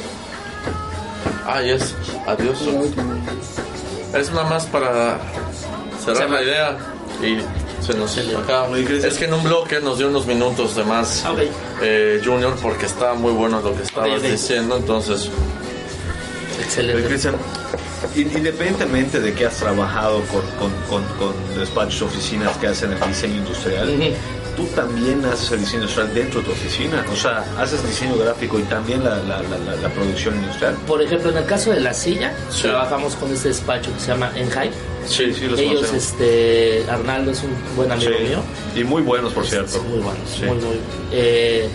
[SPEAKER 1] Ah, yes. Adiós. Es nada más para cerrar la idea y se nos acaba. Es que en un bloque nos dio unos minutos de más eh, Junior porque estaba muy bueno lo que estabas diciendo, entonces...
[SPEAKER 2] Excelente. Cristian, independientemente de que has trabajado con, con, con, con despachos, oficinas que hacen el diseño industrial, tú también haces el diseño industrial dentro de tu oficina. O sea, haces diseño gráfico y también la, la, la, producción industrial.
[SPEAKER 3] Por ejemplo, en el caso de la silla, trabajamos con este despacho que se llama Enhype.
[SPEAKER 2] Sí, sí, los
[SPEAKER 3] Ellos, este, Arnaldo es un buen amigo mío.
[SPEAKER 2] Y muy buenos, por cierto.
[SPEAKER 3] muy buenos, muy, muy. Eh,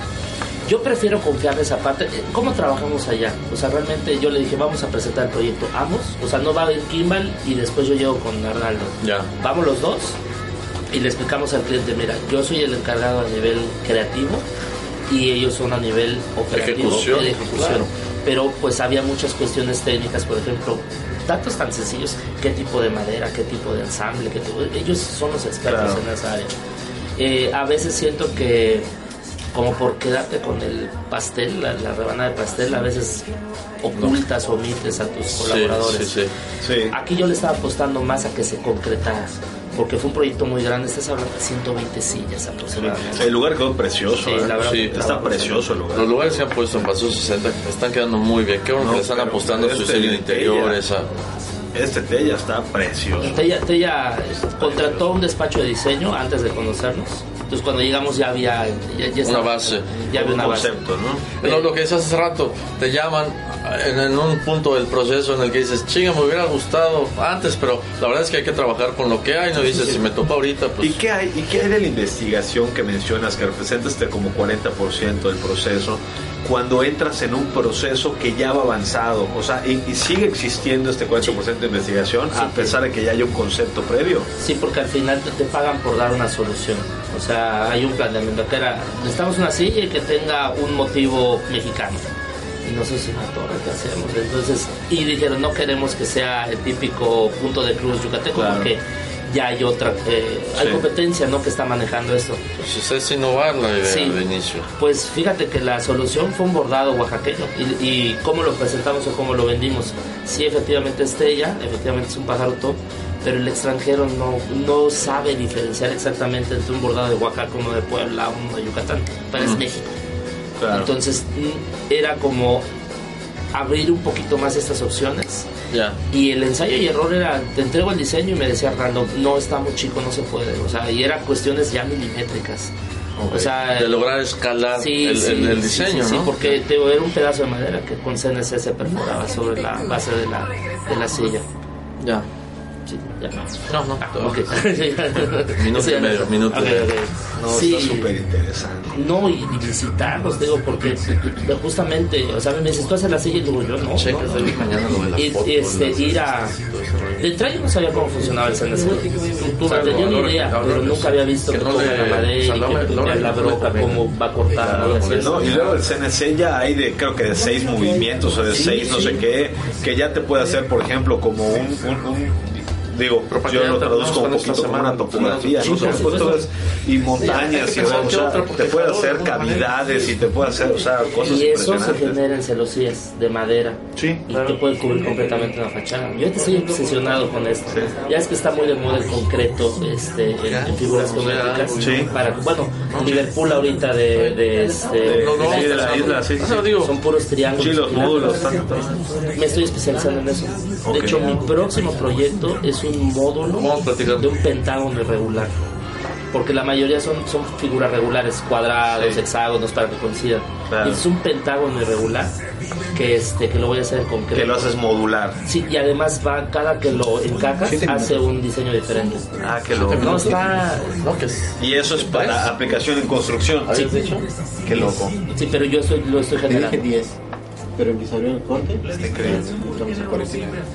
[SPEAKER 3] yo prefiero confiar en esa parte. ¿Cómo trabajamos allá? O sea, realmente yo le dije, vamos a presentar el proyecto. ¿Vamos? O sea, no va a ir Kimball y después yo llego con Arnaldo.
[SPEAKER 1] Ya.
[SPEAKER 3] Vamos los dos y le explicamos al cliente, mira, yo soy el encargado a nivel creativo y ellos son a nivel operativo
[SPEAKER 1] ejecución,
[SPEAKER 3] de ejecución. Pero pues había muchas cuestiones técnicas, por ejemplo, datos tan sencillos, qué tipo de madera, qué tipo de ensamble, qué ellos son los expertos en esa área. Eh, a veces siento que como por quedarte con el pastel, la, rebanada de pastel, a veces ocultas o omites a tus colaboradores. Aquí yo le estaba apostando más a que se concretara porque fue un proyecto muy grande, estás hablando de 120 sillas aproximadamente.
[SPEAKER 2] El lugar quedó precioso, sí, la verdad, está precioso el lugar.
[SPEAKER 1] Los lugares se han puesto en Paso 60, están quedando muy bien, qué bueno que le están apostando a su este, serie de interiores.
[SPEAKER 2] Este Tella está precioso.
[SPEAKER 3] Tella, Tella contrató un despacho de diseño antes de conocernos. Entonces cuando llegamos ya había
[SPEAKER 1] una base.
[SPEAKER 3] Ya había una
[SPEAKER 2] concepto,
[SPEAKER 1] ¿no? Lo, lo que dices hace rato, te llaman en, un punto del proceso en el que dices, chinga, me hubiera gustado antes, pero la verdad es que hay que trabajar con lo que hay, no dices, si me topa ahorita, pues...
[SPEAKER 2] ¿Y qué hay, y qué hay de la investigación que mencionas que representa este como 40% del proceso? Cuando entras en un proceso que ya va avanzado, o sea, y, sigue existiendo este 40% de investigación a pesar de que ya hay un concepto previo.
[SPEAKER 3] Sí, porque al final te, pagan por dar una solución. O sea, hay un planteamiento que era, necesitamos una silla que tenga un motivo mexicano y no sé si una torre que hacemos. Entonces, y dijeron, no queremos que sea el típico punto de cruz yucateco porque ya hay otra, eh, hay competencia ¿no? que está manejando esto.
[SPEAKER 1] Pues es innovar la idea de inicio.
[SPEAKER 3] Pues fíjate que la solución fue un bordado oaxaqueño y, y cómo lo presentamos o cómo lo vendimos. Sí, efectivamente es efectivamente es un pájaro top, pero el extranjero no, no sabe diferenciar exactamente entre un bordado de Oaxaca, uno de Puebla, uno de Yucatán, pero es México. Entonces mm, era como abrir un poquito más estas opciones. Y el ensayo y error era, te entrego el diseño y me decía Random, no está muy chico, no se puede. O sea, y eran cuestiones ya milimétricas. O sea,
[SPEAKER 1] de lograr escalar el, diseño,
[SPEAKER 3] sí, porque te, era un pedazo de madera que con CNC se perforaba sobre la base de la, de la silla.
[SPEAKER 1] Ya.
[SPEAKER 3] No, no.
[SPEAKER 1] Ah, okay. minuto y medio, minuto
[SPEAKER 2] No, sí, está súper interesante.
[SPEAKER 3] No, y, visitarlos, digo, porque justamente, o sea, me dices, tú haces la silla y digo, yo no.
[SPEAKER 1] Checa,
[SPEAKER 3] no,
[SPEAKER 1] mañana lo de la
[SPEAKER 3] y,
[SPEAKER 1] foto,
[SPEAKER 3] este, ir a... De yo no sabía cómo funcionaba el CNC. Tú tenía ni idea, pero nunca había visto que toca la madera, que la broca, cómo va a cortar.
[SPEAKER 2] No, y luego el CNC ya hay de, creo que de seis movimientos o de seis no sé qué, que ya te puede hacer, por ejemplo, como un, un digo, yo lo traduzco un poquito como una topografía, ¿no? y montañas, y, o sea, te puede hacer cavidades y te puede hacer, o sea, cosas
[SPEAKER 3] Y eso se genera en celosías de madera.
[SPEAKER 2] Sí,
[SPEAKER 3] y te puede cubrir completamente la fachada. Yo te estoy obsesionado con esto. Ya es que está muy de moda el concreto este, en, figuras geométricas.
[SPEAKER 2] Sí.
[SPEAKER 3] Para, bueno, Liverpool ahorita de, de, este,
[SPEAKER 2] de, la isla, sí.
[SPEAKER 3] Son puros triángulos.
[SPEAKER 2] Sí, los módulos.
[SPEAKER 3] Me estoy especializando en eso. De hecho, mi próximo proyecto es un un módulo de un pentágono irregular. Porque la mayoría son, son figuras regulares, cuadrados, hexágonos, para que coincidan. Y es un pentágono irregular que este que lo voy a hacer con
[SPEAKER 2] Que lo haces modular.
[SPEAKER 3] Sí, y además va, cada que lo encajas, hace un diseño diferente.
[SPEAKER 2] Ah, que lo...
[SPEAKER 3] No, está...
[SPEAKER 2] Y eso es para aplicación en construcción.
[SPEAKER 3] Sí.
[SPEAKER 2] dicho? Qué loco.
[SPEAKER 3] Sí, pero yo estoy, lo estoy generando
[SPEAKER 4] pero empezaron el corte.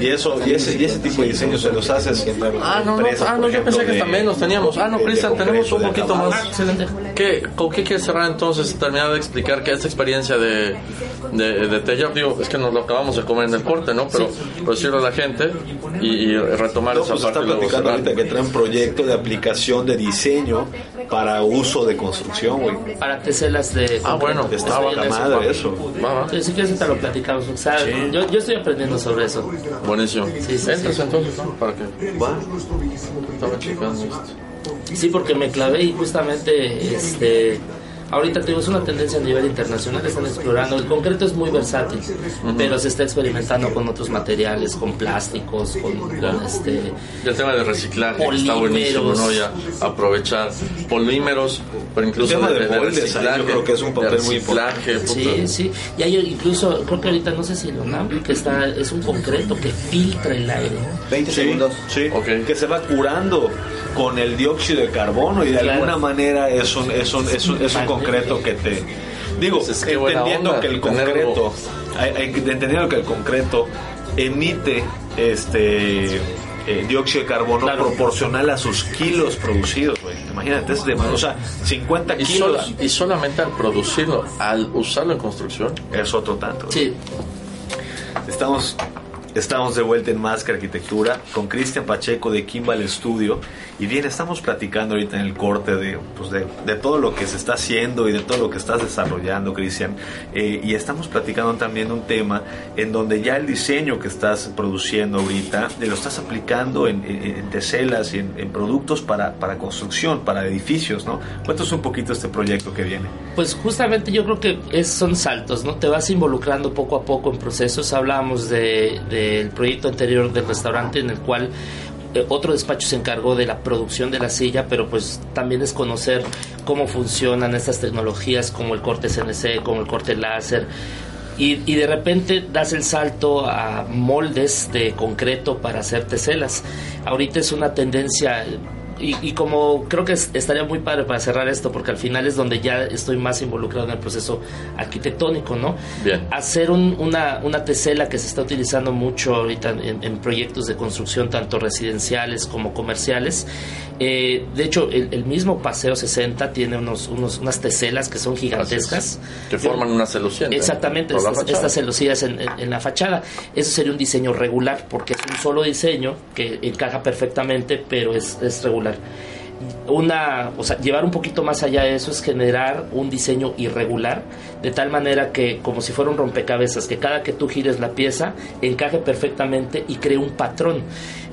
[SPEAKER 2] Y eso, y ese, y ese tipo de diseños se los haces
[SPEAKER 1] Ah, no, no, ah, no yo pensé que también los teníamos. Ah, no, Cristian, tenemos un poquito más. Excelente. ¿Qué, ¿Con qué quieres cerrar entonces? Terminar de explicar que esta experiencia de, de, de Tella, digo, es que nos lo acabamos de comer en el corte, ¿no? Pero decirlo a la gente y, retomar esa
[SPEAKER 2] pues
[SPEAKER 1] parte.
[SPEAKER 2] Está platicando ahorita que trae un proyecto de aplicación de diseño para uso de construcción, güey.
[SPEAKER 3] Para teselas de.
[SPEAKER 1] Ah, bueno,
[SPEAKER 2] estaba la madre eso.
[SPEAKER 3] Si quieres, te lo platicamos. O sea, yo, yo estoy aprendiendo sobre eso.
[SPEAKER 1] Buenísimo.
[SPEAKER 3] Sí, sí,
[SPEAKER 1] Entras entonces, ¿no? ¿Para qué?
[SPEAKER 2] Va.
[SPEAKER 1] Estaba checando esto.
[SPEAKER 3] Sí, porque me clavé y justamente este Ahorita tenemos una tendencia a nivel internacional, están explorando. El concreto es muy versátil, pero se está experimentando con otros materiales, con plásticos, con, este.
[SPEAKER 1] el tema de reciclaje está buenísimo, ¿no? Ya aprovechar polímeros, pero incluso
[SPEAKER 2] el tema de, reciclaje. Yo creo que es un papel muy importante.
[SPEAKER 3] Sí, sí. Y hay incluso, creo que ahorita no sé si lo NAM, que está, es un concreto que filtra el aire.
[SPEAKER 4] 20 segundos.
[SPEAKER 2] Sí, que se va curando con el dióxido de carbono y de alguna manera es un, es un, es un, es un concreto que te... Digo, pues entendiendo que el concreto, entendiendo que el concreto emite este eh, dióxido de carbono proporcional a sus kilos producidos, Imagínate, es de, o sea, 50 kilos.
[SPEAKER 1] y solamente al producirlo, al usarlo en construcción.
[SPEAKER 2] Es otro tanto.
[SPEAKER 3] Sí.
[SPEAKER 2] Estamos Estamos de vuelta en Más que Arquitectura con Cristian Pacheco de Kimball Studio. Y bien, estamos platicando ahorita en el corte de, pues de, de, todo lo que se está haciendo y de todo lo que estás desarrollando, Cristian. Eh, y estamos platicando también un tema en donde ya el diseño que estás produciendo ahorita eh, lo estás aplicando en, en, teselas y en, productos para, para, construcción, para edificios, ¿no? Cuéntanos un poquito este proyecto que viene.
[SPEAKER 3] Pues justamente yo creo que es, son saltos, ¿no? Te vas involucrando poco a poco en procesos. Hablábamos de del proyecto anterior del restaurante en el cual eh, otro despacho se encargó de la producción de la silla, pero pues también es conocer cómo funcionan estas tecnologías como el corte CNC, como el corte láser. Y, y, de repente das el salto a moldes de concreto para hacer teselas. Ahorita es una tendencia y, como creo que estaría muy padre para cerrar esto, porque al final es donde ya estoy más involucrado en el proceso arquitectónico, ¿no?
[SPEAKER 1] Bien.
[SPEAKER 3] Hacer una, una tesela que se está utilizando mucho ahorita en, proyectos de construcción, tanto residenciales como comerciales. Eh, de hecho, el, mismo Paseo 60 tiene unos, unos, unas teselas que son gigantescas.
[SPEAKER 1] Que forman una celosía.
[SPEAKER 3] Exactamente, estas, celosías en, en la fachada. Eso sería un diseño regular, porque es un solo diseño que encaja perfectamente, pero es, es regular una, o sea, llevar un poquito más allá de eso es generar un diseño irregular, de tal manera que como si fuera un rompecabezas, que cada que tú gires la pieza encaje perfectamente y cree un patrón.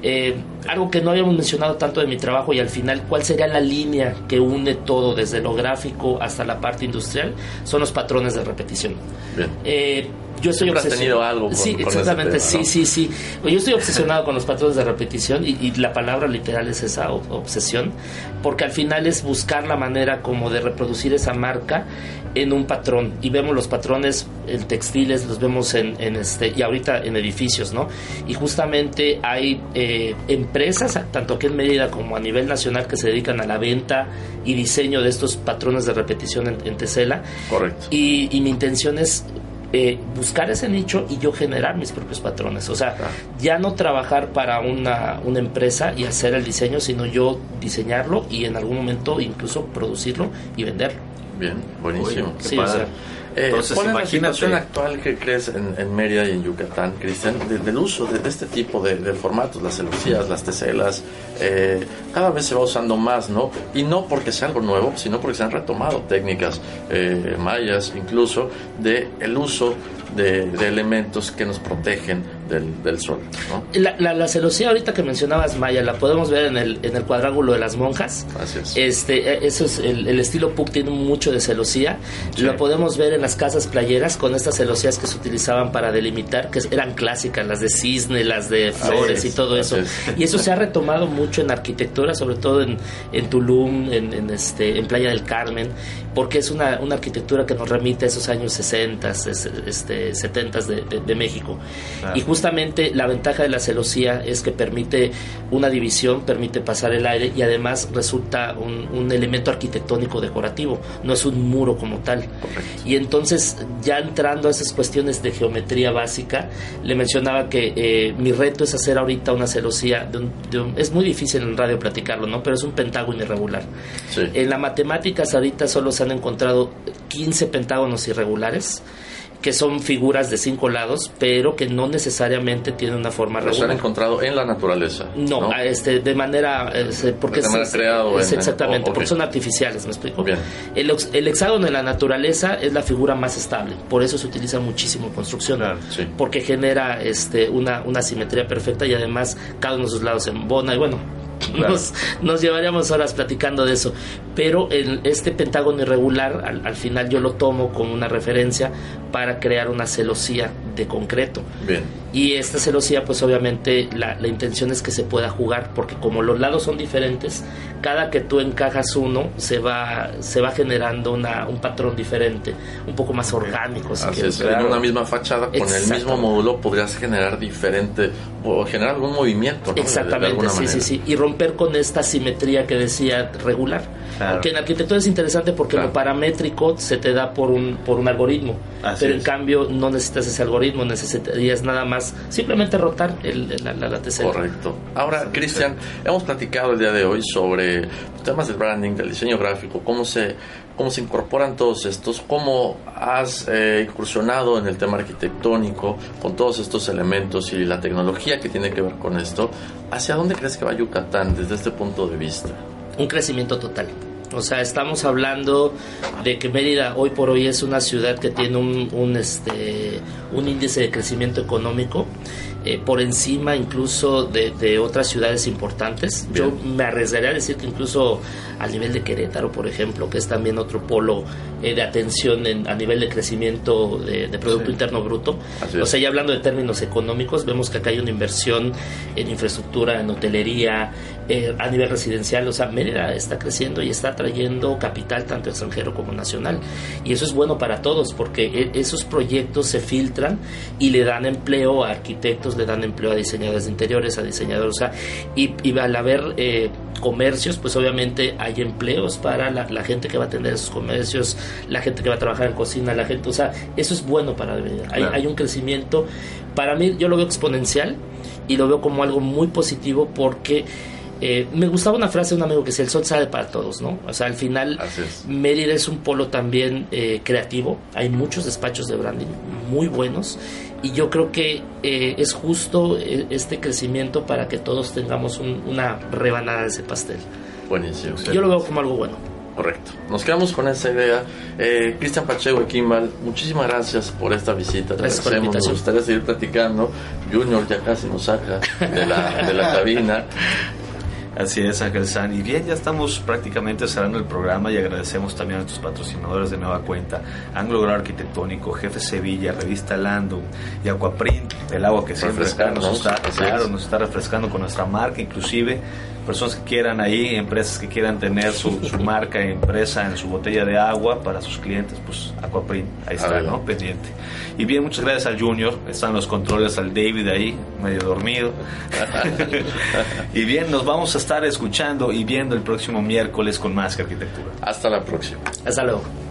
[SPEAKER 3] Eh, algo que no habíamos mencionado tanto de mi trabajo y al final, ¿cuál sería la línea que une todo, desde lo gráfico hasta la parte industrial? Son los patrones de repetición.
[SPEAKER 1] Eh,
[SPEAKER 3] yo estoy
[SPEAKER 1] obsesionado. algo
[SPEAKER 3] sí, exactamente, sí, sí, sí. Yo estoy obsesionado con los patrones de repetición y, la palabra literal es esa obsesión, porque al final es buscar la manera como de reproducir esa marca en un patrón y vemos los patrones en textiles, los vemos en, este y ahorita en edificios, ¿no? Y justamente hay eh, empresas, tanto aquí en Mérida como a nivel nacional, que se dedican a la venta y diseño de estos patrones de repetición en, en Tesela.
[SPEAKER 1] Correcto.
[SPEAKER 3] Y, y mi intención es eh, buscar ese nicho y yo generar mis propios patrones. O sea, ya no trabajar para una, una, empresa y hacer el diseño, sino yo diseñarlo y en algún momento incluso producirlo y venderlo.
[SPEAKER 1] Bien, buenísimo.
[SPEAKER 3] sí, o sea,
[SPEAKER 1] eh, Entonces, ¿Cuál es la situación actual que crees en, en Mérida y en Yucatán, Cristian, del uso de, este tipo de, formatos, las celosías, las teselas? Eh, cada vez se va usando más, ¿no? Y no porque sea algo nuevo, sino porque se han retomado técnicas eh, mayas, incluso, de el uso de, elementos que nos protegen del, del sol. ¿no?
[SPEAKER 3] La, la, celosía ahorita que mencionabas, Maya, la podemos ver en el, en el cuadrángulo de las monjas.
[SPEAKER 1] Así es.
[SPEAKER 3] Este, e, eso es el, el estilo Puck tiene mucho de celosía. Lo podemos ver en las casas playeras con estas celosías que se utilizaban para delimitar, que eran clásicas, las de cisne, las de flores y todo eso. Y eso se ha retomado mucho en arquitectura, sobre todo en, en Tulum, en, en, este, en Playa del Carmen, porque es una, una arquitectura que nos remite a esos años 60, este, 70 de, de, México. Y justamente la ventaja de la celosía es que permite una división, permite pasar el aire y además resulta un, un elemento arquitectónico decorativo, no es un muro como tal. Y entonces, ya entrando a esas cuestiones de geometría básica, le mencionaba que eh, mi reto es hacer ahorita una celosía, de es muy difícil en radio platicarlo, ¿no? Pero es un pentágono irregular. En la matemáticas ahorita solo se han encontrado 15 pentágonos irregulares que son figuras de cinco lados, pero que no necesariamente tienen una forma regular.
[SPEAKER 1] Se han encontrado en la naturaleza.
[SPEAKER 3] No, este, de manera. Este, porque
[SPEAKER 1] es, creado
[SPEAKER 3] exactamente, porque son artificiales, me explico. El, el, hexágono en la naturaleza es la figura más estable, por eso se utiliza muchísimo en construcción, porque genera este, una, una simetría perfecta y además cada uno de sus lados en bona y bueno, nos, nos, llevaríamos horas platicando de eso. Pero este pentágono irregular, al, final yo lo tomo como una referencia para crear una celosía de concreto.
[SPEAKER 1] Bien.
[SPEAKER 3] Y esta celosía, pues obviamente la, la, intención es que se pueda jugar, porque como los lados son diferentes, cada que tú encajas uno, se va, se va generando una, un patrón diferente, un poco más orgánico.
[SPEAKER 1] Así es, en una misma fachada, con el mismo módulo, podrías generar diferente, o generar algún movimiento.
[SPEAKER 3] Exactamente, sí, sí, sí. Y romper con esta simetría que decía regular. Que en arquitectura es interesante porque lo paramétrico se te da por un, por un algoritmo, pero en cambio no necesitas ese algoritmo, necesitarías nada más simplemente rotar el, la, la,
[SPEAKER 1] Correcto. Ahora, Cristian, hemos platicado el día de hoy sobre temas del branding, del diseño gráfico, cómo se, cómo se incorporan todos estos, cómo has eh, incursionado en el tema arquitectónico con todos estos elementos y la tecnología que tiene que ver con esto. ¿Hacia dónde crees que va Yucatán desde este punto de vista?
[SPEAKER 3] Un crecimiento total. O sea, estamos hablando de que Mérida hoy por hoy es una ciudad que tiene un, un, este, un índice de crecimiento económico eh, por encima incluso de, otras ciudades importantes. Yo me arriesgaría a decir que incluso al nivel de Querétaro, por ejemplo, que es también otro polo eh, de atención a nivel de crecimiento de, Producto Interno Bruto. O sea, ya hablando de términos económicos, vemos que acá hay una inversión en infraestructura, en hotelería, eh, a nivel residencial. O sea, Mérida está creciendo y está trayendo capital tanto extranjero como nacional. Y eso es bueno para todos porque e, esos proyectos se filtran y le dan empleo a arquitectos, le dan empleo a diseñadores de interiores, a diseñadores. O sea, y, al haber eh, comercios, pues obviamente hay empleos para la, gente que va a atender esos comercios, la gente que va a trabajar en cocina, la gente, o sea, eso es bueno para la Hay, hay un crecimiento, para mí yo lo veo exponencial y lo veo como algo muy positivo porque eh, me gustaba una frase de un amigo que decía, el sol sale para todos, ¿no? O sea, al final Mérida es un polo también eh, creativo, hay muchos despachos de branding muy buenos y yo creo que eh, es justo este crecimiento para que todos tengamos una rebanada de ese pastel.
[SPEAKER 1] Buenísimo.
[SPEAKER 3] Yo lo veo como algo bueno.
[SPEAKER 1] Correcto. Nos quedamos con esa idea. Cristian Pacheco y Kimball, muchísimas gracias por esta visita.
[SPEAKER 3] gracias por
[SPEAKER 1] Nos gustaría seguir platicando. Junior ya casi nos saca de la, de la cabina.
[SPEAKER 2] Así es, Ángel San. Y bien, ya estamos prácticamente cerrando el programa y agradecemos también a nuestros patrocinadores de nueva cuenta, Anglo Arquitectónico, Jefe Sevilla, Revista Landum y Aquaprint, el agua que siempre nos está, claro, nos está refrescando con nuestra marca, inclusive personas que quieran ahí, empresas que quieran tener su, marca empresa en su botella de agua para sus clientes, pues Aquaprint, ahí está, ¿no? Pendiente. Y bien, muchas gracias al Junior, están los controles al David ahí, medio dormido. y bien, nos vamos a estar escuchando y viendo el próximo miércoles con más que arquitectura.
[SPEAKER 1] Hasta la próxima.
[SPEAKER 3] Hasta luego.